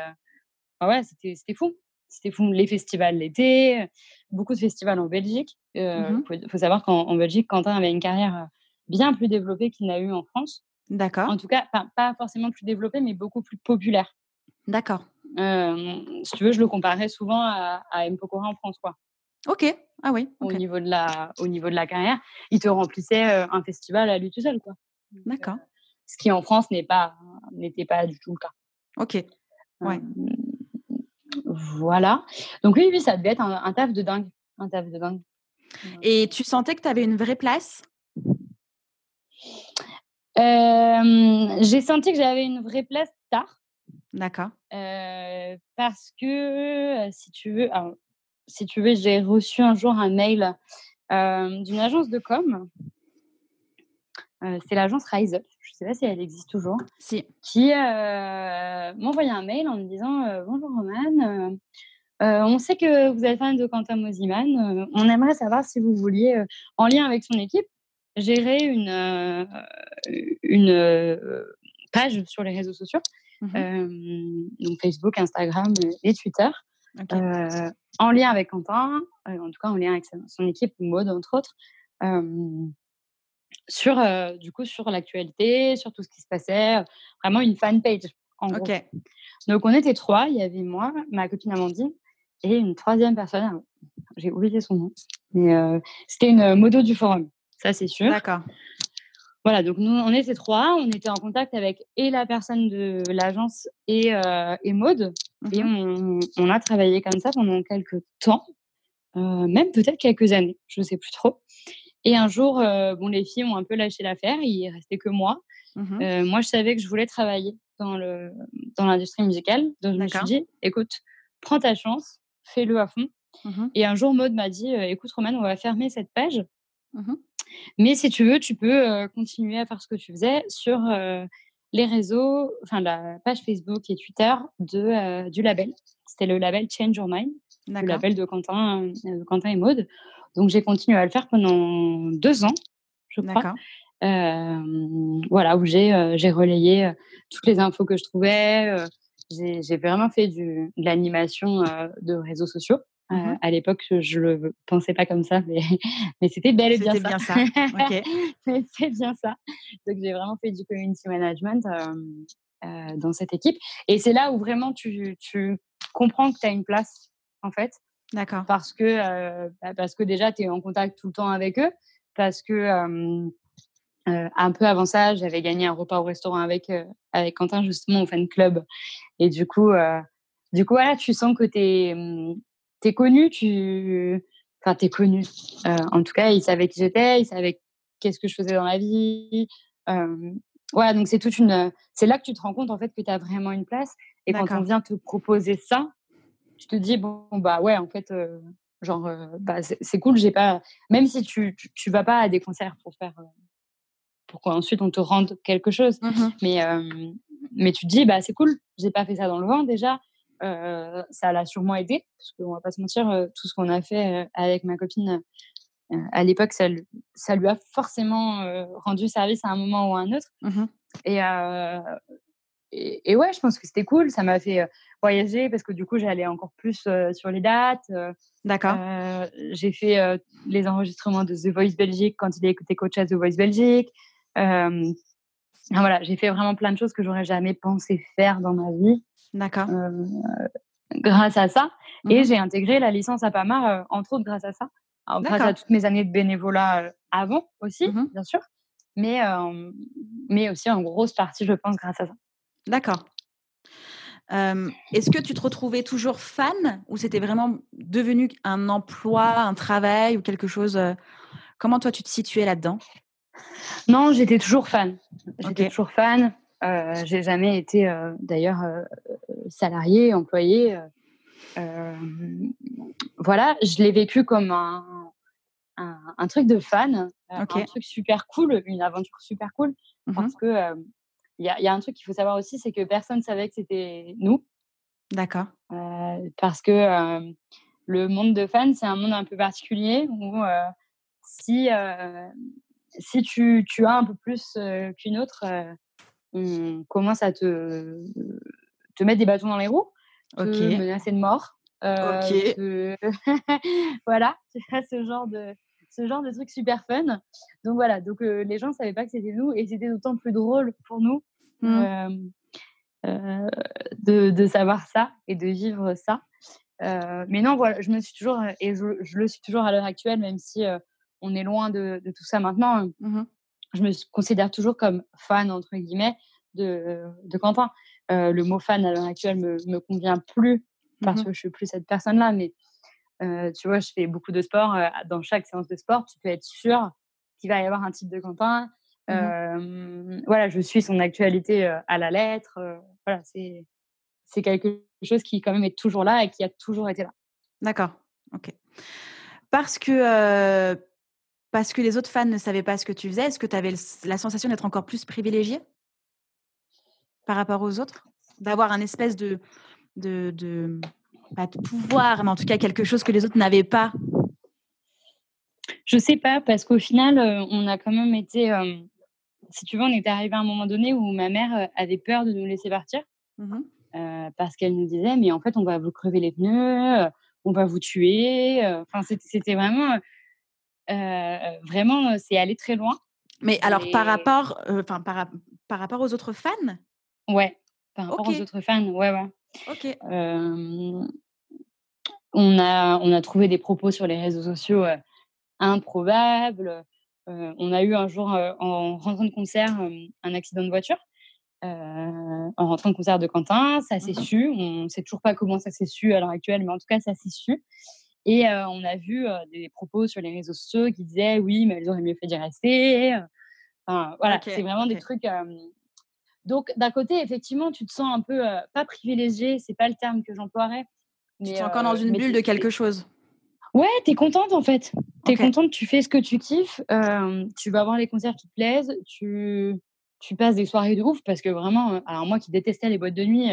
ah ouais, c'était fou. C'était fou. Les festivals l'été, beaucoup de festivals en Belgique. Il mmh faut, savoir qu'en Belgique, Quentin avait une carrière bien plus développée qu'il n'a eu en France. D'accord. En tout cas, pas forcément plus développée, mais beaucoup plus populaire. D'accord. si tu veux, je le comparais souvent à, à M. Pokora en France, quoi. Ok. Ah oui. Au, niveau de la, au niveau de la carrière, il te remplissait un festival à lui tout seul. Quoi. D'accord. ce qui en France n'est pas, n'était pas du tout le cas. Ok. Ouais. voilà. Donc oui, oui, ça devait être un, taf de dingue. Un taf de dingue. Et tu sentais que tu avais une vraie place? J'ai senti que j'avais une vraie place tard. D'accord. parce que, si tu veux, si tu veux, j'ai reçu un jour un mail d'une agence de com. Euh, c'est l'agence Rise Up, je ne sais pas si elle existe toujours, si. qui euh, m'envoyait un mail en me disant Bonjour Roman, on sait que vous êtes fan de Quentin Mosiman, on aimerait savoir si vous vouliez, en lien avec son équipe, gérer une, une page sur les réseaux sociaux, mmh donc Facebook, Instagram et Twitter. Euh, en lien avec Quentin, euh, en tout cas en lien avec son équipe, Mode entre autres, sur du coup sur l'actualité, sur tout ce qui se passait, vraiment une fan page. En Donc on était trois, il y avait moi, ma copine Amandine et une troisième personne. J'ai oublié son nom, mais c'était une modo du forum, ça c'est sûr. D'accord. Voilà, donc nous, on était trois, on était en contact avec et la personne de l'agence et, et Maude. Et mmh on, a travaillé comme ça pendant quelques temps, même peut-être quelques années, je ne sais plus trop. Et un jour, bon, les filles ont un peu lâché l'affaire, il restait que moi. Mmh moi, je savais que je voulais travailler dans le dans l'industrie musicale, donc je me suis dit, écoute, prends ta chance, fais-le à fond. Mmh et un jour, Maud m'a dit, écoute, Romane, on va fermer cette page. Mais si tu veux, tu peux continuer à faire ce que tu faisais sur les réseaux, enfin la page Facebook et Twitter de, du label. C'était le label Change Your Mind, le label de Quentin, Quentin et Maud. Donc j'ai continué à le faire pendant deux ans, je crois. voilà, où j'ai relayé toutes les infos que je trouvais. j'ai vraiment fait du, de l'animation de réseaux sociaux. Mmh à l'époque, je le pensais pas comme ça, mais, <laughs> mais c'était bel et bien ça. Bien ça. <laughs> c'est bien ça. Donc, j'ai vraiment fait du community management dans cette équipe. Et c'est là où vraiment tu, tu comprends que tu as une place, en fait. D'accord. Parce que, bah, parce que déjà, tu es en contact tout le temps avec eux. Parce que un peu avant ça, j'avais gagné un repas au restaurant avec, avec Quentin, justement, au fan club. Et du coup, du coup voilà, tu sens que tu es mmh, t'es connu, tu. Enfin, t'es connu. Euh, en tout cas, il savait qui j'étais, il savait qu'est-ce que je faisais dans la vie. Euh, voilà, donc c'est toute une. C'est là que tu te rends compte en fait que tu as vraiment une place. Et quand on vient te proposer ça, tu te dis bon bah ouais en fait euh, genre bah, c'est cool j'ai pas même si tu, tu, vas pas à des concerts pour faire pour qu'ensuite on te rende quelque chose mmh mais mais tu te dis bah c'est cool j'ai pas fait ça dans le vent déjà ça l'a sûrement aidé, parce qu'on va pas se mentir, tout ce qu'on a fait avec ma copine à l'époque, ça, ça, lui a forcément rendu service à un moment ou à un autre. Mmh et, et, ouais, je pense que c'était cool. Ça m'a fait voyager parce que du coup, j'allais encore plus sur les dates. D'accord. J'ai fait les enregistrements de The Voice Belgique quand il a écouté coach à The Voice Belgique. voilà, j'ai fait vraiment plein de choses que j'aurais jamais pensé faire dans ma vie. D'accord. Euh, grâce à ça. Et mmh j'ai intégré la licence à PAMA, euh, entre autres grâce à ça. grâce à toutes mes années de bénévolat euh, avant aussi, mmh bien sûr. Mais, mais aussi en grosse partie, je pense, grâce à ça. D'accord. Est-ce que tu te retrouvais toujours fan ou c'était vraiment devenu un emploi, un travail ou quelque chose Comment toi tu te situais là-dedans? Non, j'étais toujours fan. J'étais toujours fan. Euh, j'ai jamais été euh, d'ailleurs euh, salarié, employé. voilà, je l'ai vécu comme un, un, truc de fan, un truc super cool, une aventure super cool, mmh parce que il y, y, a un truc qu'il faut savoir aussi, c'est que personne savait que c'était nous. D'accord. parce que le monde de fans, c'est un monde un peu particulier où si, si tu, tu, as un peu plus qu'une autre, on commence à te, te mettre des bâtons dans les roues, okay. te menacer de mort. Euh, <laughs> voilà, ce genre de ce genre de truc super fun. Donc voilà, donc euh, les gens ne savaient pas que c'était nous et c'était d'autant plus drôle pour nous mmh. euh, de, de, savoir ça et de vivre ça. mais non, voilà, je me suis toujours et je, je le suis toujours à l'heure actuelle, même si on est loin de, de, tout ça maintenant. Mmh je me considère toujours comme fan, entre guillemets, de, de Quentin. Euh, le mot fan à l'heure actuelle me, me convient plus parce mmh que je suis plus cette personne-là, mais euh, tu vois, je fais beaucoup de sport. Euh, dans chaque séance de sport, tu peux être sûr qu'il va y avoir un titre de Quentin. Mmh voilà, je suis son actualité à la lettre. voilà, c'est c'est quelque chose qui quand même est toujours là et qui a toujours été là. D'accord, ok. Parce que parce que les autres fans ne savaient pas ce que tu faisais, est-ce que tu avais la sensation d'être encore plus privilégié par rapport aux autres? D'avoir un espèce de, de, de, pas de pouvoir, mais en tout cas quelque chose que les autres n'avaient pas? Je sais pas, parce qu'au final, euh, on a quand même été. Euh, si tu veux, on était arrivé à un moment donné où ma mère euh, avait peur de nous laisser partir. Mmh parce qu'elle nous disait, mais en fait, on va vous crever les pneus, on va vous tuer. Enfin, c'était vraiment vraiment, c'est aller très loin. Mais alors, par rapport, par, par, rapport aux autres fans? Ouais, par rapport aux autres fans, ouais, ouais. Ok. on, a, on a trouvé des propos sur les réseaux sociaux improbables. on a eu un jour, en rentrant de concert, un accident de voiture. en rentrant de concert de Quentin. Ça s'est mmh su. On ne sait toujours pas comment ça s'est su à l'heure actuelle, mais en tout cas, ça s'est su. Et on a vu des propos sur les réseaux sociaux qui disaient oui, mais elles auraient mieux fait d'y rester. Enfin, voilà, c'est vraiment des trucs. Donc, d'un côté, effectivement, tu te sens un peu pas privilégié, c'est pas le terme que j'emploierais. Mais, tu es encore dans une bulle de quelque chose? Ouais, tu es contente en fait. Tu es contente, tu fais ce que tu kiffes, tu vas voir les concerts qui te plaisent, tu, tu passes des soirées de ouf parce que vraiment, alors moi qui détestais les boîtes de nuit,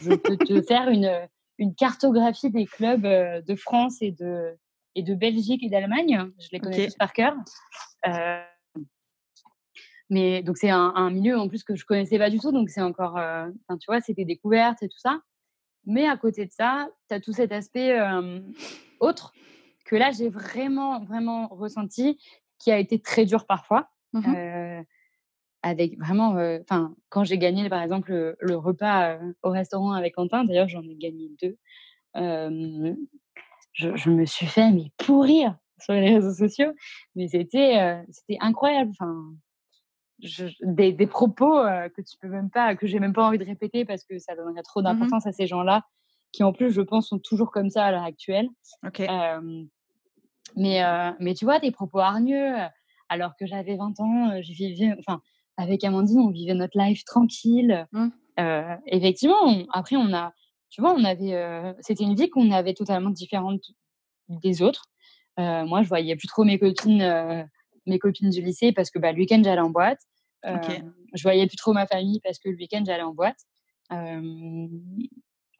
je peux te faire une, une cartographie des clubs de France et de, et de Belgique et d'Allemagne. Je les connais tous par cœur. mais donc c'est un, milieu en plus que je connaissais pas du tout, donc c'est encore, tu vois, c'était découverte et tout ça. Mais à côté de ça, tu as tout cet aspect autre que là j'ai vraiment vraiment ressenti, qui a été très dur parfois. Mmh avec vraiment, enfin, quand j'ai gagné par exemple le, repas au restaurant avec Quentin, d'ailleurs j'en ai gagné deux, je, me suis fait mais pourrir sur les réseaux sociaux, mais c'était c'était incroyable, enfin, des, des, propos que tu peux même pas, que j'ai même pas envie de répéter parce que ça donnerait trop mmh d'importance à ces gens-là, qui en plus je pense sont toujours comme ça à l'heure actuelle. mais mais tu vois des propos hargneux alors que j'avais 20 ans, vivais, enfin avec Amandine, on vivait notre life tranquille. Mmh. Euh, effectivement, après, on a, tu vois, on avait, euh, c'était une vie qu'on avait totalement différente des autres. Euh, moi, je voyais plus trop mes copines, mes copines du lycée parce que bah, le week-end, j'allais en boîte. Je voyais plus trop ma famille parce que le week-end, j'allais en boîte.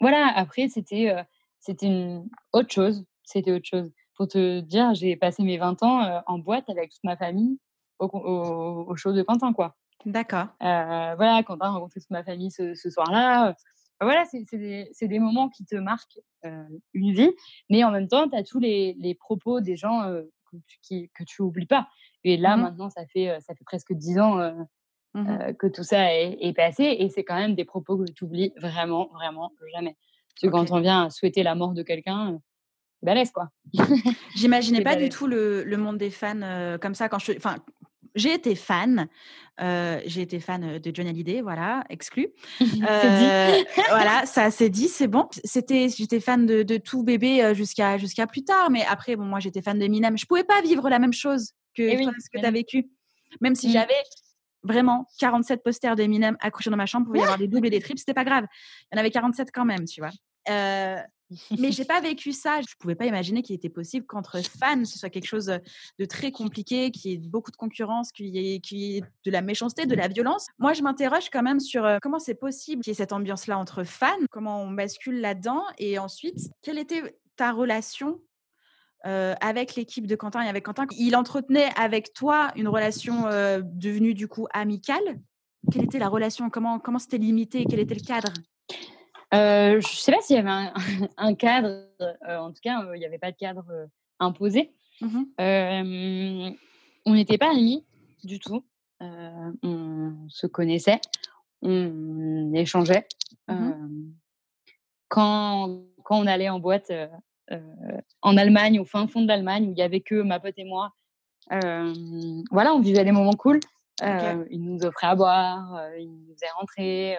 voilà, après, c'était, c'était une autre chose. C'était autre chose. Pour te dire, j'ai passé mes 20 ans en boîte avec toute ma famille au, au, au show de Quentin, quoi. D'accord. Euh, voilà, quand tu as rencontré toute ma famille ce, soir-là. Euh, voilà, c'est des, des, moments qui te marquent euh, une vie, mais en même temps, tu as tous les, les, propos des gens que, tu, que tu oublies pas. Et là, mmh maintenant, ça fait, ça fait presque dix ans mmh que tout ça est, passé, et c'est quand même des propos que tu oublies vraiment, vraiment jamais. Parce que quand on vient souhaiter la mort de quelqu'un, balèze quoi. <laughs> J'imaginais pas du tout le, le, monde des fans comme ça quand je, enfin j'ai été fan. j'ai été fan de Johnny Hallyday, voilà, exclu. <laughs> voilà, <laughs> ça c'est dit, c'est bon. C'était, j'étais fan de, tout bébé jusqu'à jusqu'à plus tard, mais après, bon, moi j'étais fan de Minem. Je pouvais pas vivre la même chose que eh ce que tu as vécu, même si mmh. j'avais vraiment 47 posters d'Eminem accrochés dans ma chambre, pour y avoir des doubles et des triples, c'était pas grave. Il y en avait 47 quand même, tu vois. Euh, mais j'ai pas <laughs> vécu ça. Je pouvais pas imaginer qu'il était possible qu'entre fans, ce soit quelque chose de très compliqué, qu'il y ait beaucoup de concurrence, qu'il y, ait, de la méchanceté, de la violence. Moi, je m'interroge quand même sur comment c'est possible qu'il y ait cette ambiance-là entre fans, comment on bascule là-dedans, et ensuite, quelle était ta relation avec l'équipe de Quentin et avec Quentin? Il entretenait avec toi une relation devenue du coup amicale? Quelle était la relation? Comment comment c'était limité? Quel était le cadre? Euh, je ne sais pas s'il y avait <laughs> un, cadre, euh, en tout cas, euh, il n'y avait pas de cadre imposé. Mmh on n'était pas amis du tout. on se connaissait, on échangeait. Mmh quand, quand, on allait en boîte en Allemagne, au fin fond de l'Allemagne, où il n'y avait que ma pote et moi, voilà, on vivait des moments cool. Il nous offrait à boire, il nous faisait rentrer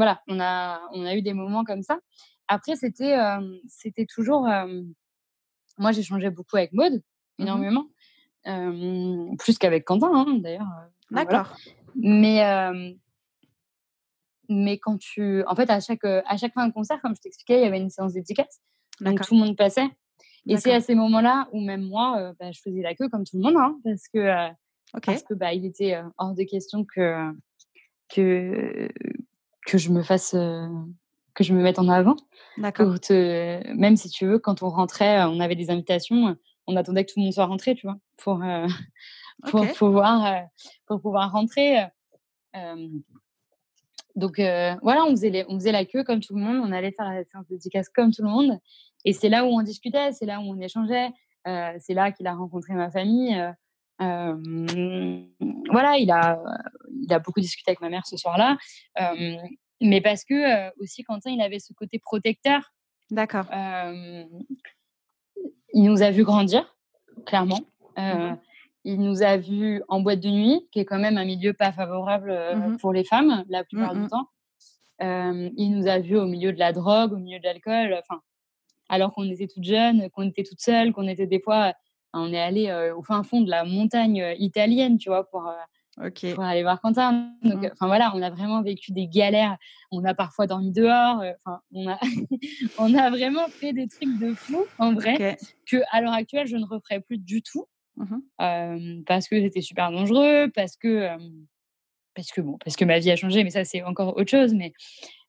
voilà, on a, on a eu des moments comme ça. Après, c'était, c'était toujours. moi, j'échangeais beaucoup avec Maud, mmh énormément. plus qu'avec Quentin, hein, d'ailleurs. D'accord. Mais, mais quand tu. En fait, à chaque, à chaque fin de concert, comme je t'expliquais, il y avait une séance dédicace. Donc, tout le monde passait. Et c'est à ces moments-là où même moi, bah, je faisais la queue comme tout le monde, hein, parce que, parce que bah, il était hors de question que, que, que je me fasse que je me mette en avant. D'accord. Même si tu veux, quand on rentrait, on avait des invitations, on attendait que tout le monde soit rentré, tu vois, pour, <laughs> pour pouvoir pour pouvoir rentrer. donc voilà, on faisait, on faisait la queue comme tout le monde, on allait faire la séance de dédicace comme tout le monde. Et c'est là où on discutait, c'est là où on échangeait, c'est là qu'il a rencontré ma famille. Voilà, il a, il a beaucoup discuté avec ma mère ce soir-là, mais parce que aussi Quentin, il avait ce côté protecteur. D'accord. il nous a vu grandir, clairement. Mmh il nous a vu en boîte de nuit, qui est quand même un milieu pas favorable mmh pour les femmes la plupart du temps. il nous a vus au milieu de la drogue, au milieu de l'alcool, enfin, alors qu'on était toutes jeunes, qu'on était toutes seules, qu'on était des fois, on est allé au fin fond de la montagne italienne, tu vois, pour, pour aller voir Quentin. Donc, mmh. enfin voilà, on a vraiment vécu des galères. On a parfois dormi dehors. Enfin, on a, <laughs> on a vraiment fait des trucs de fou, en vrai, que à l'heure actuelle, je ne referai plus du tout. Mmh parce que c'était super dangereux, parce que, parce que bon, parce que ma vie a changé, mais ça c'est encore autre chose. Mais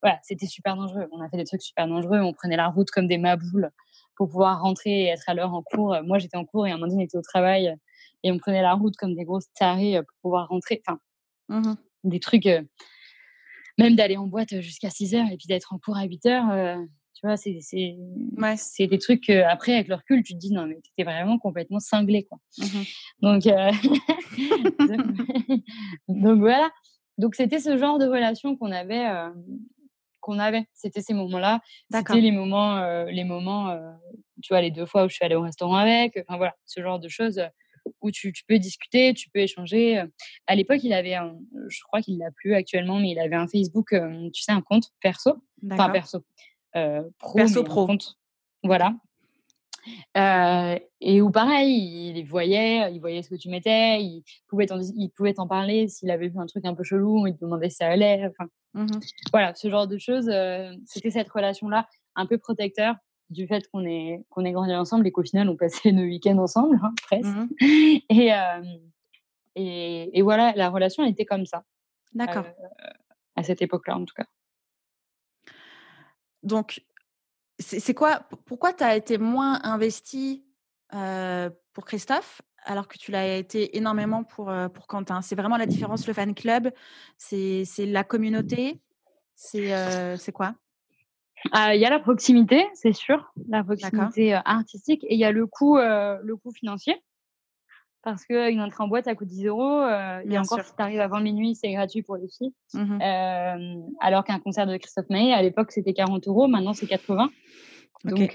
voilà, c'était super dangereux. On a fait des trucs super dangereux. On prenait la route comme des maboules pour pouvoir rentrer et être à l'heure en cours. Moi, j'étais en cours et Amandine était au travail et on prenait la route comme des grosses tarées pour pouvoir rentrer. Enfin, mmh des trucs, même d'aller en boîte jusqu'à 6 heures et puis d'être en cours à 8 heures. tu vois, c'est c'est des trucs après, avec le recul, tu te dis non, mais tu étais vraiment complètement cinglé. Quoi. Mmh donc, <laughs> donc, voilà. Donc, c'était ce genre de relation qu'on avait qu'on avait. C'était ces moments-là. C'était les moments, euh, les moments, euh, tu vois, les deux fois où je suis allée au restaurant avec. Enfin voilà, ce genre de choses euh, où tu, peux discuter, tu peux échanger. À l'époque, il avait, un, je crois qu'il l'a plus actuellement, mais il avait un Facebook, tu sais, un compte perso, enfin perso, pro, perso pro. Compte, voilà. Et où pareil, il voyait, il voyait ce que tu mettais, il pouvait t'en, il pouvait t'en parler s'il avait vu un truc un peu chelou, il te demandait si ça allait. Enfin, Mmh voilà, ce genre de choses, c'était cette relation-là, un peu protecteur du fait qu'on est qu'on est grandi ensemble et qu'au final on passait nos week-ends ensemble, hein, presque. Mmh <laughs> et, et, et, voilà, la relation était comme ça. D'accord. à cette époque-là, en tout cas. Donc, c'est quoi Pourquoi tu as été moins investi pour Christophe alors que tu l'as été énormément pour, euh, pour Quentin? C'est vraiment la différence, le fan club, c'est la communauté, c'est euh, quoi? Ah, Il y a la proximité, c'est sûr, la proximité artistique, et il y a le coût, le coût financier. Parce qu'une entrée en boîte, ça coûte 10 euros. et encore, si tu arrives avant minuit, c'est gratuit pour les filles. Mmh alors qu'un concert de Christophe Maé, à l'époque, c'était 40 euros. Maintenant, c'est 80. Donc,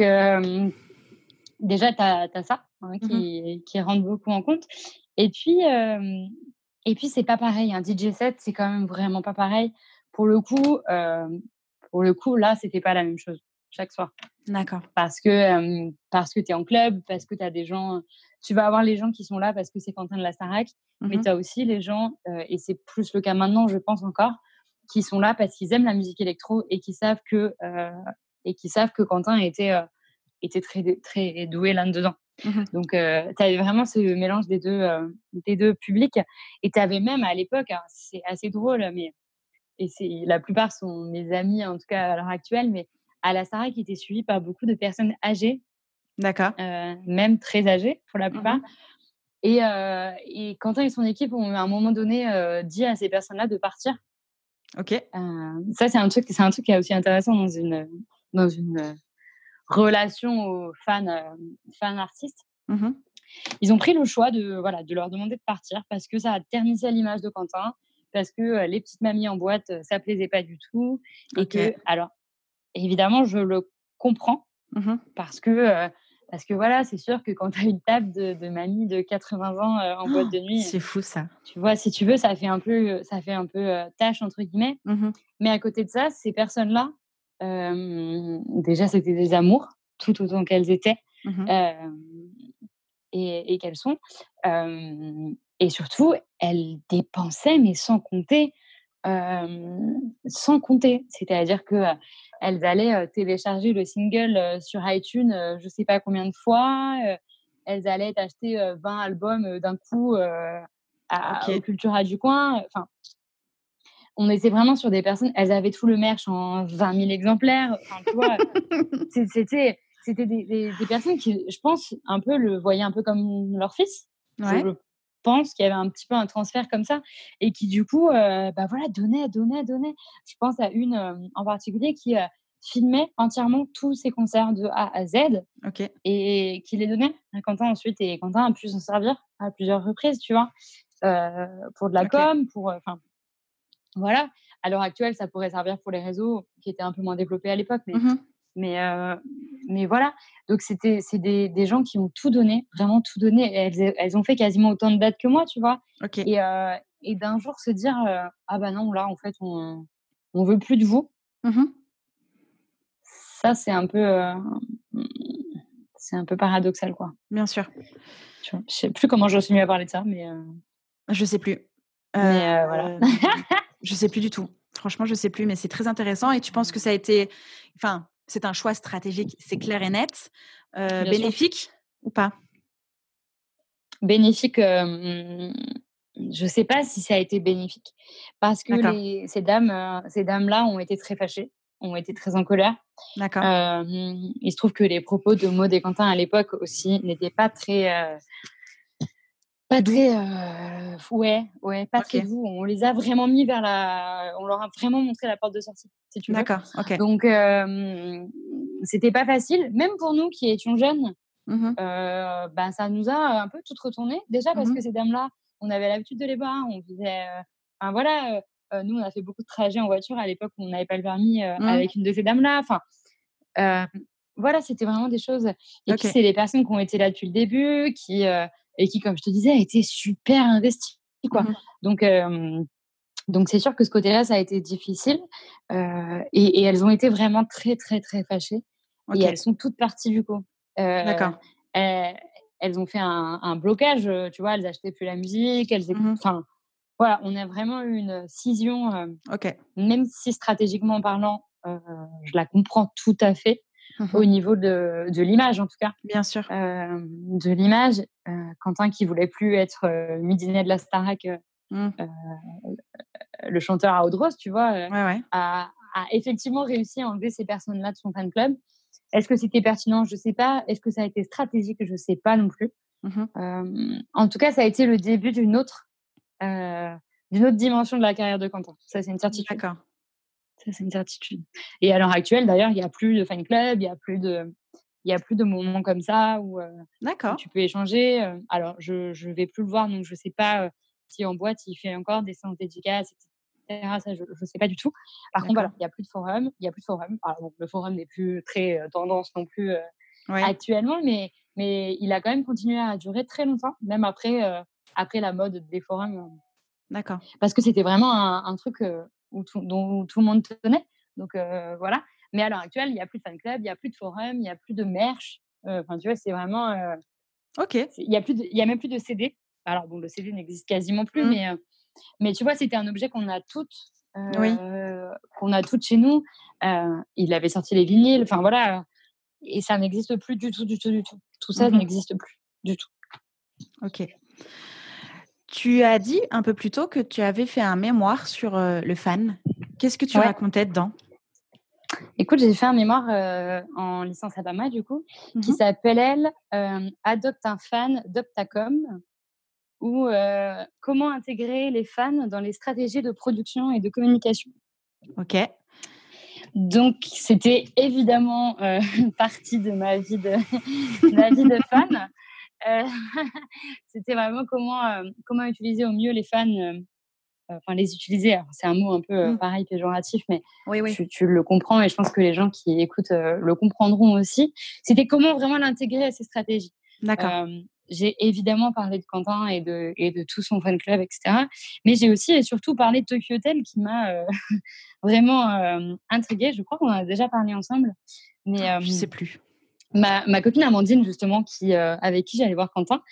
déjà, tu as, ça hein, mmh qui, qui, rentre beaucoup en compte. Et puis, et puis c'est pas pareil. Un DJ set, c'est quand même vraiment pas pareil. Pour le coup, pour le coup là, c'était pas la même chose chaque soir. D'accord. Parce que, parce que tu es en club, parce que tu as des gens. Tu vas avoir les gens qui sont là parce que c'est Quentin de la Starac, mais mmh tu as aussi les gens, et c'est plus le cas maintenant, je pense encore, qui sont là parce qu'ils aiment la musique électro et qui savent que, et qui savent que Quentin était était très, très doué là-dedans. Mmh Donc, tu avais vraiment ce mélange des deux, des deux publics. Et tu avais même à l'époque, hein, c'est assez drôle, mais et la plupart sont mes amis, en tout cas à l'heure actuelle, mais à la Sarah qui était suivie par beaucoup de personnes âgées. D'accord. même très âgées pour la mmh plupart. Et, et, Quentin et son équipe ont à un moment donné dit à ces personnes-là de partir. Ok. ça, c'est un truc, c'est un truc qui est aussi intéressant dans une, dans une relation aux fans, euh, fans artistes. Mmh Ils ont pris le choix de, voilà, de leur demander de partir parce que ça a ternissé l'image de Quentin, parce que euh, les petites mamies en boîte, euh, ça plaisait pas du tout. Et que, alors, évidemment, je le comprends mmh parce que. parce que voilà, c'est sûr que quand tu as une table de, de mamie de 80 ans en boîte de nuit, c'est fou ça. Tu vois, si tu veux, ça fait un peu, ça fait un peu tâche entre guillemets. Mmh Mais à côté de ça, ces personnes-là, déjà, c'était des amours, tout autant qu'elles étaient mmh et, qu'elles sont. et surtout, elles dépensaient, mais sans compter. sans compter. C'est-à-dire que elles allaient télécharger le single sur iTunes, je ne sais pas combien de fois. elles allaient acheter 20 albums d'un coup à, Cultura du coin. Enfin, on était vraiment sur des personnes, elles avaient tout le merch en 20 000 exemplaires. Enfin, tu vois, <laughs> c'était, c'était des, personnes qui, je pense, un peu le voyaient un peu comme leur fils. Je pense qu'il y avait un petit peu un transfert comme ça et qui, du coup, euh, bah voilà, donnait, donnait, donnait. Je pense à une euh, en particulier qui euh, filmait entièrement tous ses concerts de A à Z et qui les donnait à Quentin ensuite. Et Quentin a pu s'en servir à plusieurs reprises, tu vois, pour de la com, pour. Enfin, voilà. À l'heure actuelle, ça pourrait servir pour les réseaux qui étaient un peu moins développés à l'époque, mais, mmh mais, euh, mais voilà. Donc, c'était, c'est des, des, gens qui ont tout donné, vraiment tout donné. Elles, elles ont fait quasiment autant de dates que moi, tu vois. Et, euh, et d'un jour se dire euh, Ah bah non, là, en fait, on, on veut plus de vous. Mmh Ça, c'est un peu, c'est un peu paradoxal, quoi. Bien sûr. Je sais plus comment je suis mieux à parler de ça, mais. Je sais plus. Mais voilà. je sais plus du tout. Franchement, je sais plus, mais c'est très intéressant. Et tu penses que ça a été, enfin, c'est un choix stratégique, c'est clair et net, bénéfique ou pas? Bénéfique, je ne sais pas si ça a été bénéfique, parce que ces dames-là ont été très fâchées, ont été très en colère. D'accord. il se trouve que les propos de Maud et Quentin à l'époque aussi n'étaient pas très pas très, ouais, ouais, pas très doux. On les a vraiment mis vers la, on leur a vraiment montré la porte de sortie, si tu veux. D'accord, ok. Donc, c'était pas facile, même pour nous qui étions jeunes. Ben, ça nous a un peu tout retourné. Déjà parce mmh que ces dames-là, on avait l'habitude de les voir. On disait, enfin voilà, nous on a fait beaucoup de trajets en voiture à l'époque où on n'avait pas le permis mmh. avec une de ces dames-là. Enfin, voilà, c'était vraiment des choses. Et puis c'est des personnes qui ont été là depuis le début, qui et qui, comme je te disais, a été super investi. Quoi. Mmh donc, donc c'est sûr que ce côté-là, ça a été difficile. Et, elles ont été vraiment très, très, très fâchées. Et elles sont toutes parties du coup. D'accord. Elles, ont fait un, blocage, tu vois, elles achetaient plus la musique, elles mmh Enfin, voilà, on a vraiment eu une scission. ok. Même si stratégiquement parlant, je la comprends tout à fait. Mmh au <laughs> niveau de, de l'image en tout cas. Bien sûr. de l'image, Quentin qui voulait plus être euh, Midinet de la Starac, mmh. le chanteur à Audros, tu vois, A, effectivement réussi à enlever ces personnes-là de son fan club. Est-ce que c'était pertinent? Je ne sais pas. Est-ce que ça a été stratégique? Je ne sais pas non plus. Mmh en tout cas, ça a été le début d'une autre, d'une autre dimension de la carrière de Quentin. Ça, c'est une certitude. D'accord c'est une certitude. Et à l'heure actuelle, d'ailleurs, il n'y a plus de fan club, il n'y a plus de, il y a plus de moments comme ça où, tu peux échanger. alors, je ne vais plus le voir, donc je ne sais pas si en boîte il fait encore des séances dédicaces, etc. Ça, je ne sais pas du tout. Par contre, voilà, il n'y a plus de forum. Il y a plus de forum. Alors, le forum n'est plus très tendance non plus actuellement, mais, mais il a quand même continué à durer très longtemps, même après, après la mode des forums. D'accord. Parce que c'était vraiment un, un truc tout, dont tout le monde tenait. Donc voilà. Mais à l'heure actuelle, il n'y a plus de fan club, il n'y a plus de forum, il n'y a plus de merch. Enfin, tu vois, c'est vraiment. ok. Il n'y a, plus il y a même plus de CD. Alors, bon, le CD n'existe quasiment plus, mmh. mais, mais tu vois, c'était un objet qu'on a toutes. qu'on a toutes chez nous. il avait sorti les vinyles. Enfin, voilà. Et ça n'existe plus du tout, du tout, du tout. Tout ça mmh n'existe plus du tout. Ok. Tu as dit un peu plus tôt que tu avais fait un mémoire sur le fan. Qu'est-ce que tu racontais dedans? Écoute, j'ai fait un mémoire en licence à Bama, du coup, qui mmh s'appelle, elle, Adopte un fan, Doptacom, ou Comment intégrer les fans dans les stratégies de production et de communication. Ok. Donc, c'était évidemment <laughs> partie de ma vie de, <laughs> ma vie de fan. Euh, <laughs> c'était vraiment comment, euh, comment utiliser au mieux les fans euh, enfin les utiliser. C'est un mot un peu mmh. pareil péjoratif, mais oui, oui. Tu, le comprends et je pense que les gens qui écoutent le comprendront aussi. C'était comment vraiment l'intégrer à ces stratégies. D'accord. j'ai évidemment parlé de Quentin et de, et de tout son fan club, etc. Mais j'ai aussi et surtout parlé de Tokyo Hotel qui m'a <laughs> vraiment intriguée. Je crois qu'on en a déjà parlé ensemble. Mais, ah, je sais plus ma, copine Amandine, justement, qui, euh, avec qui j'allais voir Quentin,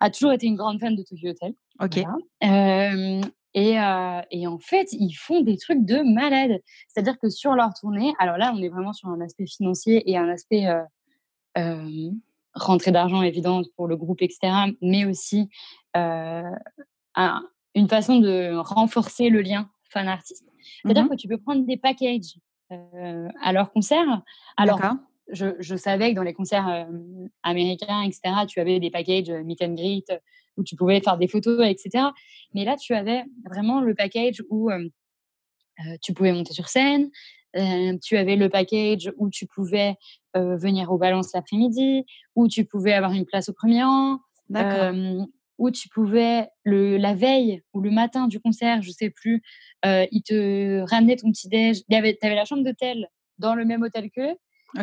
a toujours été une grande fan de Tokyo Hotel. Ok. Euh, et, euh, et, en fait, ils font des trucs de malade. C'est-à-dire que sur leur tournée, alors là, on est vraiment sur un aspect financier et un aspect rentrée d'argent évidente pour le groupe, etc. Mais aussi une façon de renforcer le lien fan-artiste. C'est-à-dire mmh que tu peux prendre des packages à leur concert. Alors, je, savais que dans les concerts américains, etc., tu avais des packages meet and greet où tu pouvais faire des photos, etc. Mais là, tu avais vraiment le package où tu pouvais monter sur scène, tu avais le package où tu pouvais venir au balance l'après-midi, où tu pouvais avoir une place au premier rang, où tu pouvais, le, la veille ou le matin du concert, je sais plus, ils te ramenaient ton petit-déj. Tu avais, la chambre d'hôtel dans le même hôtel qu'eux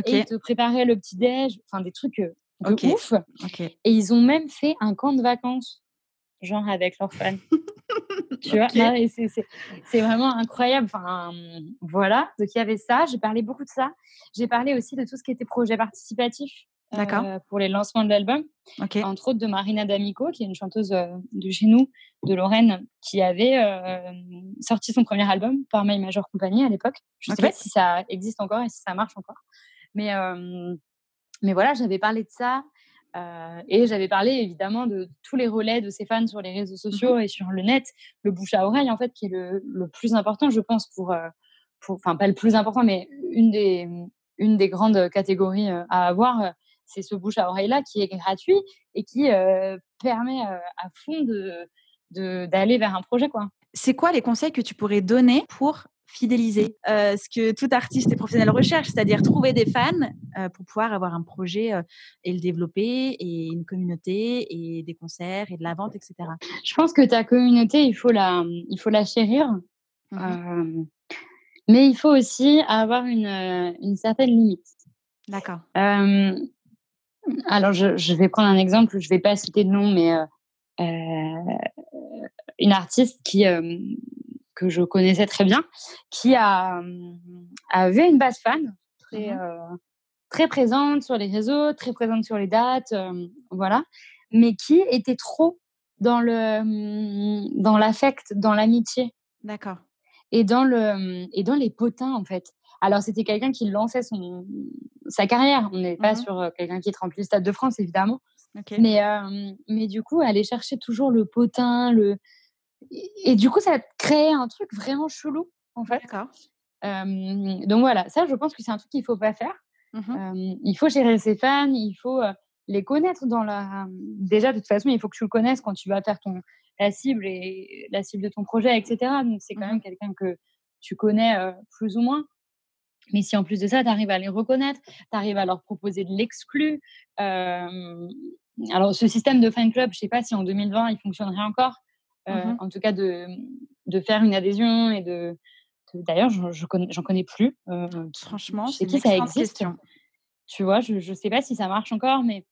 et ils te préparaient le petit-déj, enfin des trucs de ouf. Et ils ont même fait un camp de vacances genre avec leurs fans. <laughs> tu vois, c'est vraiment incroyable. Enfin, voilà. Donc, il y avait ça. J'ai parlé beaucoup de ça. J'ai parlé aussi de tout ce qui était projet participatif. Euh, pour les lancements de l'album. Entre autres de Marina D'Amico, qui est une chanteuse euh, de chez nous, de Lorraine, qui avait euh, sorti son premier album par My Major Company à l'époque. Je ne sais pas si ça existe encore et si ça marche encore. Mais, mais voilà, j'avais parlé de ça. et j'avais parlé évidemment de tous les relais de ses fans sur les réseaux sociaux mmh et sur le net, le bouche à oreille en fait, qui est le, le plus important, je pense, pour, enfin pas le plus important, mais une des, une des grandes catégories à avoir c'est ce bouche à oreille là qui est gratuit et qui euh, permet à fond de d'aller vers un projet quoi. C'est quoi les conseils que tu pourrais donner pour fidéliser euh, ce que tout artiste et professionnel recherche, c'est-à-dire trouver des fans pour pouvoir avoir un projet et le développer, et une communauté, et des concerts, et de la vente, etc. Je pense que ta communauté, il faut la, il faut la chérir, mmh mais il faut aussi avoir une, une certaine limite. D'accord. Alors, je, vais prendre un exemple, je ne vais pas citer de nom, mais euh, euh, une artiste qui, euh, que je connaissais très bien, qui a, avait une base fan très, mmh très présente sur les réseaux, très présente sur les dates, voilà, mais qui était trop dans le dans l'affect, dans l'amitié. D'accord. Et dans le et dans les potins en fait. Alors, c'était quelqu'un qui lançait son, sa carrière. On n'est pas mmh sur euh, quelqu'un qui est rempli le Stade de France, évidemment. Mais, euh, mais du coup, aller chercher toujours le potin, le... Et, du coup, ça créait un truc vraiment chelou, en fait. donc voilà, ça, je pense que c'est un truc qu'il ne faut pas faire. Mmh il faut gérer ses fans, il faut euh, les connaître dans la. Déjà, de toute façon, il faut que tu le connaisses quand tu vas faire ton la cible et la cible de ton projet, etc. Donc c'est quand mmh même quelqu'un que tu connais plus ou moins. Mais si en plus de ça, tu arrives à les reconnaître, tu arrives à leur proposer de l'exclu. alors, ce système de fan club, je ne sais pas si en 2020, il fonctionnerait encore. Mmh en tout cas, de, de, faire une adhésion et de. D'ailleurs, j'en je, connais, connais plus. Franchement, c'est qui ça existe. Tu vois, je ne sais pas si ça marche encore, mais,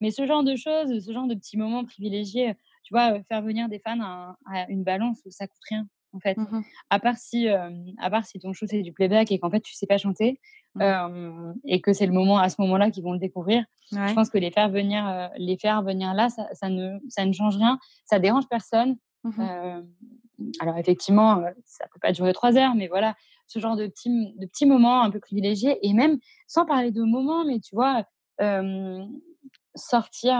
mais ce genre de choses, ce genre de petits moments privilégiés, tu vois, faire venir des fans à, à une balance, ça coûte rien en fait. Mmh à, part si, à part si ton show c'est du playback et qu'en fait tu sais pas chanter mmh. et que c'est le moment à ce moment-là qu'ils vont le découvrir. Je pense que les faire venir, les faire venir là, ça, ça, ne, ça ne change rien, ça dérange personne. Mmh alors effectivement, ça peut pas durer trois heures, mais voilà, ce genre de petits, de petits moments un peu privilégiés et même sans parler de moments, mais tu vois, sortir,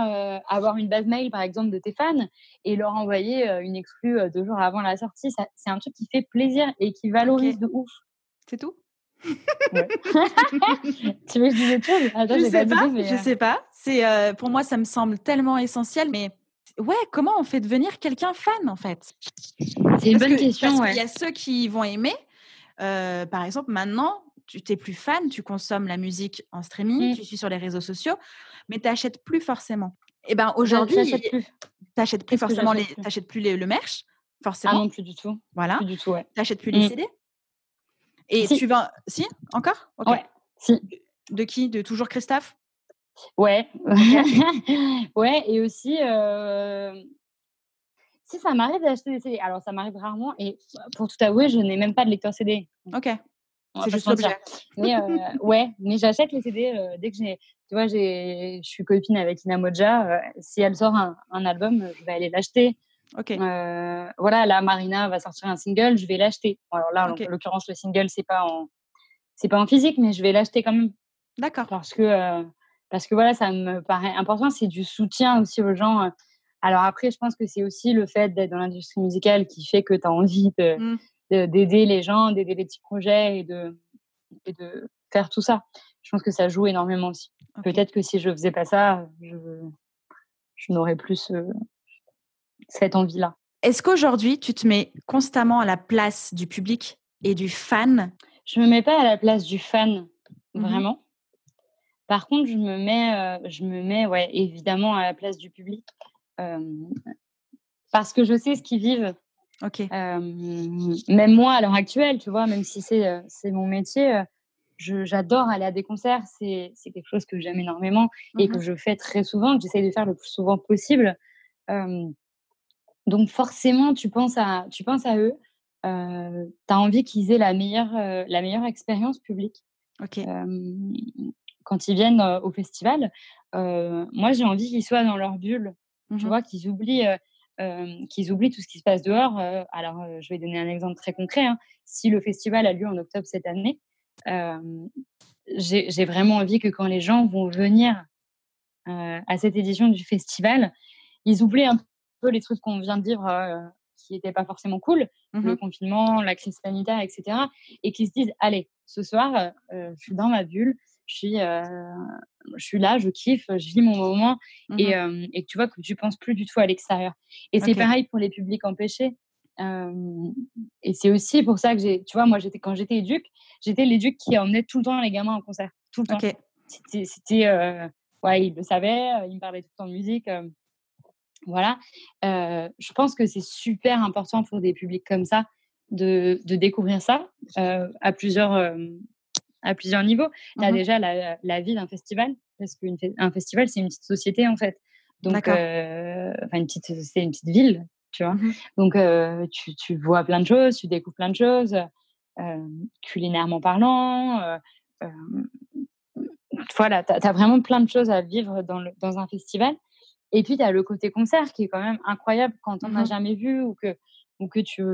avoir une base mail par exemple de tes fans et leur envoyer une exclue deux jours avant la sortie, c'est un truc qui fait plaisir et qui valorise de ouf. C'est tout? <laughs> Tu veux que je dise autre chose? Je sais pas, je sais pas. C'est pour moi ça me semble tellement essentiel, mais ouais, comment on fait devenir quelqu'un fan en fait? C'est une bonne question. Il y a ceux qui vont aimer. par exemple, maintenant, tu t'es plus fan, tu consommes la musique en streaming, mmh. tu suis sur les réseaux sociaux, mais tu n'achètes plus forcément. Et eh ben aujourd'hui, tu n'achètes plus forcément les, t'achètes plus le merch, forcément. Ah non, plus du tout. Voilà. Plus du tout, ouais. T'achètes plus les mmh. CD. Et tu vas, si, encore? Ouais. Si. De qui? De toujours Christophe? Ouais. <laughs> ouais, et aussi. Euh, si ça m'arrive d'acheter des CD, alors ça m'arrive rarement, et pour tout avouer, je n'ai même pas de lecteur CD. Ok. C'est juste l'objet. Mais euh, ouais, mais j'achète les CD euh, dès que j'ai. Tu vois, je suis copine avec Ina Moja. Euh, si elle sort un, album, je vais aller l'acheter. Ok. voilà, là, Marina va sortir un single, je vais l'acheter. alors là, en l'occurrence, le single, c'est pas en, c'est pas en physique, mais je vais l'acheter quand même. D'accord. Parce que, parce que voilà, ça me paraît important. C'est du soutien aussi aux gens. Alors après, je pense que c'est aussi le fait d'être dans l'industrie musicale qui fait que tu as envie mmh d'aider les gens, d'aider les petits projets et de, et de faire tout ça. Je pense que ça joue énormément aussi. Peut-être que si je faisais pas ça, je, je n'aurais plus cette envie-là. Est-ce qu'aujourd'hui, tu te mets constamment à la place du public et du fan? Je me mets pas à la place du fan, mmh vraiment. Par contre, je me mets, je me mets ouais, évidemment à la place du public parce que je sais ce qu'ils vivent Ok. même moi, à l'heure actuelle, tu vois, même si c'est c'est mon métier, j'adore aller à des concerts. C'est quelque chose que j'aime énormément et mmh que je fais très souvent, que j'essaye de faire le plus souvent possible. donc forcément, tu penses à, tu penses à eux. tu as envie qu'ils aient la meilleure, la meilleure expérience publique. Ok. Quand ils viennent au festival, moi, j'ai envie qu'ils soient dans leur bulle. Tu mmh vois, qu'ils oublient, qu'ils oublient tout ce qui se passe dehors. alors, je vais donner un exemple très concret. Hein. Si le festival a lieu en octobre cette année, j'ai vraiment envie que quand les gens vont venir à cette édition du festival, ils oublient un peu les trucs qu'on vient de vivre qui n'étaient pas forcément cool, mmh le confinement, la crise sanitaire, etc. Et qu'ils se disent, allez, ce soir, je suis dans ma bulle, je suis, je suis là, je kiffe, je vis mon moment mmh et, et, tu vois que tu penses plus du tout à l'extérieur. Et c'est pareil pour les publics empêchés. et c'est aussi pour ça que j'ai, tu vois, moi, j'étais, quand j'étais éduque, j'étais l'éduque qui emmenait tout le temps les gamins en concert, tout le temps. C'était, ouais, il le savait, il me parlait tout le temps de musique. voilà. je pense que c'est super important pour des publics comme ça de, de découvrir ça à plusieurs à plusieurs niveaux. Tu as mmh déjà la, la vie d'un festival, parce qu'un festival, c'est une petite société, en fait. Donc, euh, une petite, c'est une petite ville, tu vois. Mmh Donc, euh, tu, tu, vois plein de choses, tu découvres plein de choses, euh, culinairement parlant. voilà, tu as, vraiment plein de choses à vivre dans, le, dans un festival. Et puis, tu as le côté concert qui est quand même incroyable quand on n'a mmh jamais vu ou que, ou que tu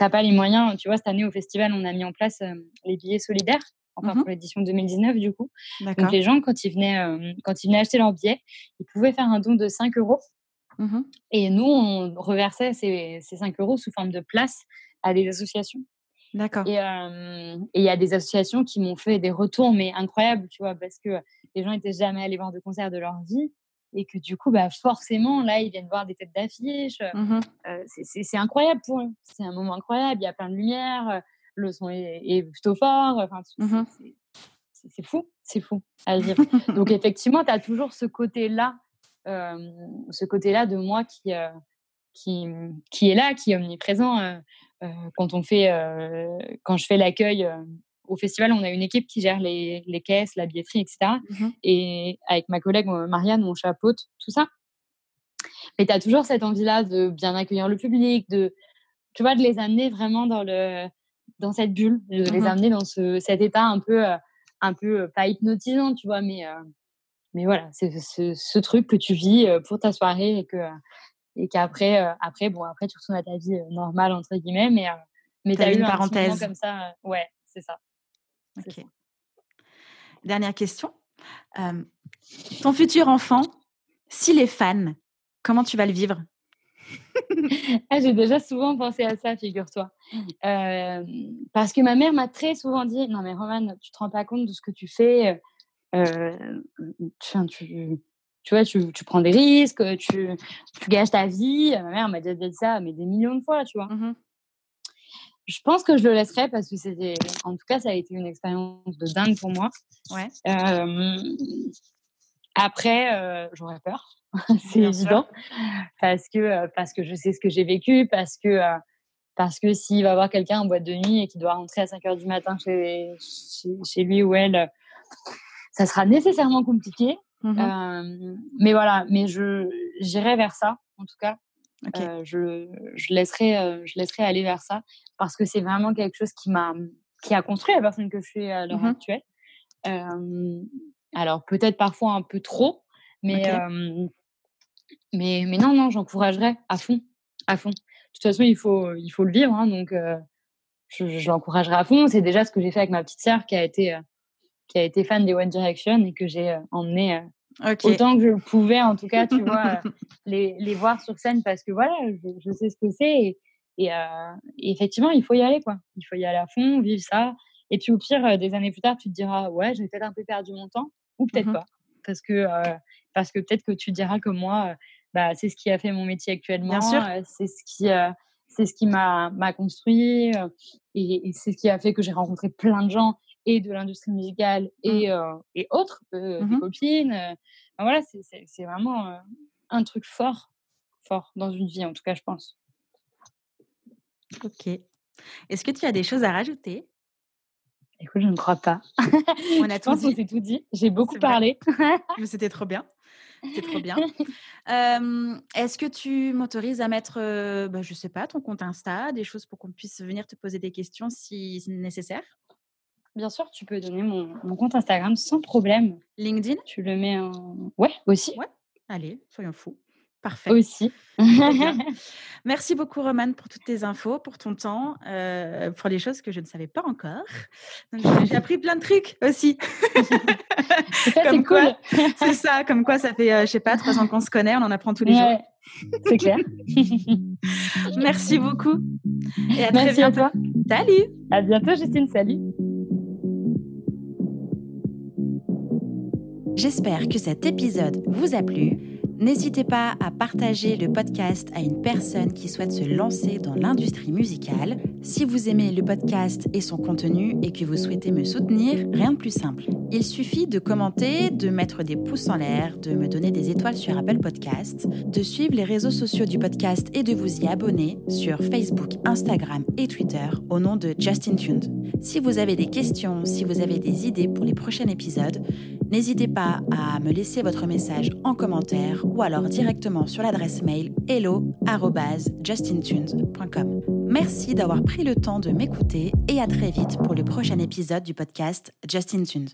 n'as pas les moyens. Tu vois, cette année au festival, on a mis en place les billets solidaires enfin mmh pour l'édition 2019 du coup. Donc les gens, quand ils, venaient, quand ils venaient acheter leur billet, ils pouvaient faire un don de 5 euros. Mmh et nous, on reversait ces, ces 5 euros sous forme de place à des associations. D'accord. Et il y a des associations qui m'ont fait des retours, mais incroyables, tu vois, parce que les gens n'étaient jamais allés voir de concert de leur vie. Et que du coup, bah, forcément, là, ils viennent voir des têtes d'affiche. Mmh c'est incroyable pour eux. C'est un moment incroyable. Il y a plein de lumière le son est, plutôt fort. Enfin, mmh c'est fou, c'est fou à <laughs> vivre. Donc effectivement, tu as toujours ce côté-là, ce côté-là de moi qui, qui, qui, est là, qui est omniprésent. quand on fait, quand je fais l'accueil au festival, on a une équipe qui gère les, les caisses, la billetterie, etc. Mmh Et avec ma collègue Marianne, on chapeaute tout ça. Mais tu as toujours cette envie-là de bien accueillir le public, de, tu vois, de les amener vraiment dans le, dans cette bulle, de les mmh amener dans ce, cet état un peu, euh, un peu euh, pas hypnotisant, tu vois, mais, euh, mais voilà, c'est ce, truc que tu vis pour ta soirée et que et qu'après, après, bon, après tu retournes à ta vie normale entre guillemets, mais mais tu as eu une parenthèse. comme ça, ouais, c'est ça. Dernière question. ton futur enfant, s'il est fan, comment tu vas le vivre? Ah, j'ai déjà souvent pensé à ça, figure-toi. Euh, parce que ma mère m'a très souvent dit Non, mais Roman, tu te rends pas compte de ce que tu fais. Euh, tu, tu, vois, tu, tu, prends des risques, tu, tu gages ta vie. Ma mère m'a déjà dit ça, mais des millions de fois, tu vois. Mmh je pense que je le laisserai parce que c'était, en tout cas, ça a été une expérience de dingue pour moi. Ouais. Euh, après, j'aurais peur. <laughs> c'est évident. Parce que, euh, parce que je sais ce que j'ai vécu, parce que, euh, parce que s'il va voir quelqu'un en boîte de nuit et qu'il doit rentrer à 5 h du matin chez, chez, lui ou elle, ça sera nécessairement compliqué. Mmh euh, mais voilà, mais je j'irai vers ça, en tout cas. je, je, laisserai, je laisserai aller vers ça parce que c'est vraiment quelque chose qui m'a qui a construit la personne que je suis à l'heure mmh actuelle. Alors peut-être parfois un peu trop, mais, mais, mais non, non, j'encouragerais à fond, à fond. De toute façon, il faut, il faut le vivre, hein, donc je, je l'encouragerai à fond. C'est déjà ce que j'ai fait avec ma petite sœur qui a été, qui a été fan des One Direction et que j'ai emmené autant que je pouvais, en tout cas, tu vois, <laughs> les, les, voir sur scène parce que voilà, je, sais ce que c'est. Et, effectivement, il faut y aller, quoi. Il faut y aller à fond, vivre ça. Et puis au pire, des années plus tard, tu te diras, ouais, j'ai peut-être un peu perdu mon temps, ou peut-être mmh pas. Parce que parce que peut-être que tu diras que moi, bah, c'est ce qui a fait mon métier actuellement, c'est ce qui, c'est ce qui m'a, construit et, c'est ce qui a fait que j'ai rencontré plein de gens et de l'industrie musicale mmh. et, et autres, mmh des copines. voilà, c'est, c'est, vraiment un truc fort, fort dans une vie, en tout cas, je pense. Ok. Est-ce que tu as des choses à rajouter? Écoute, je ne crois pas. <laughs> On a tout dit. tout dit. J'ai beaucoup parlé. Mais c'était trop bien. C'est trop bien. <laughs> Est-ce que tu m'autorises à mettre, bah, je sais pas, ton compte Insta, des choses pour qu'on puisse venir te poser des questions si nécessaire? Bien sûr, tu peux donner mon, mon, compte Instagram sans problème. LinkedIn? Tu le mets en... Ouais, aussi. Ouais, allez, soyons fous. Parfait. Aussi. <laughs> <laughs> Merci beaucoup, Romane, pour toutes tes infos, pour ton temps, euh, pour les choses que je ne savais pas encore. J'ai appris plein de trucs aussi. <laughs> c'est cool. c'est ça, comme quoi ça fait, je euh, je sais pas, trois ans qu'on se connaît, on en apprend tous les jours. C'est clair. Merci beaucoup. Et à Merci à toi. Salut. À bientôt, Justine. Salut. J'espère que cet épisode vous a plu. N'hésitez pas à partager le podcast à une personne qui souhaite se lancer dans l'industrie musicale. Si vous aimez le podcast et son contenu et que vous souhaitez me soutenir, rien de plus simple. Il suffit de commenter, de mettre des pouces en l'air, de me donner des étoiles sur Apple Podcast, de suivre les réseaux sociaux du podcast et de vous y abonner sur Facebook, Instagram et Twitter au nom de Justin Tuned. Si vous avez des questions, si vous avez des idées pour les prochains épisodes, n'hésitez pas à me laisser votre message en commentaire ou alors directement sur l'adresse mail hello@justintunes.com. Merci d'avoir pris le temps de m'écouter et à très vite pour le prochain épisode du podcast Justin Tunes.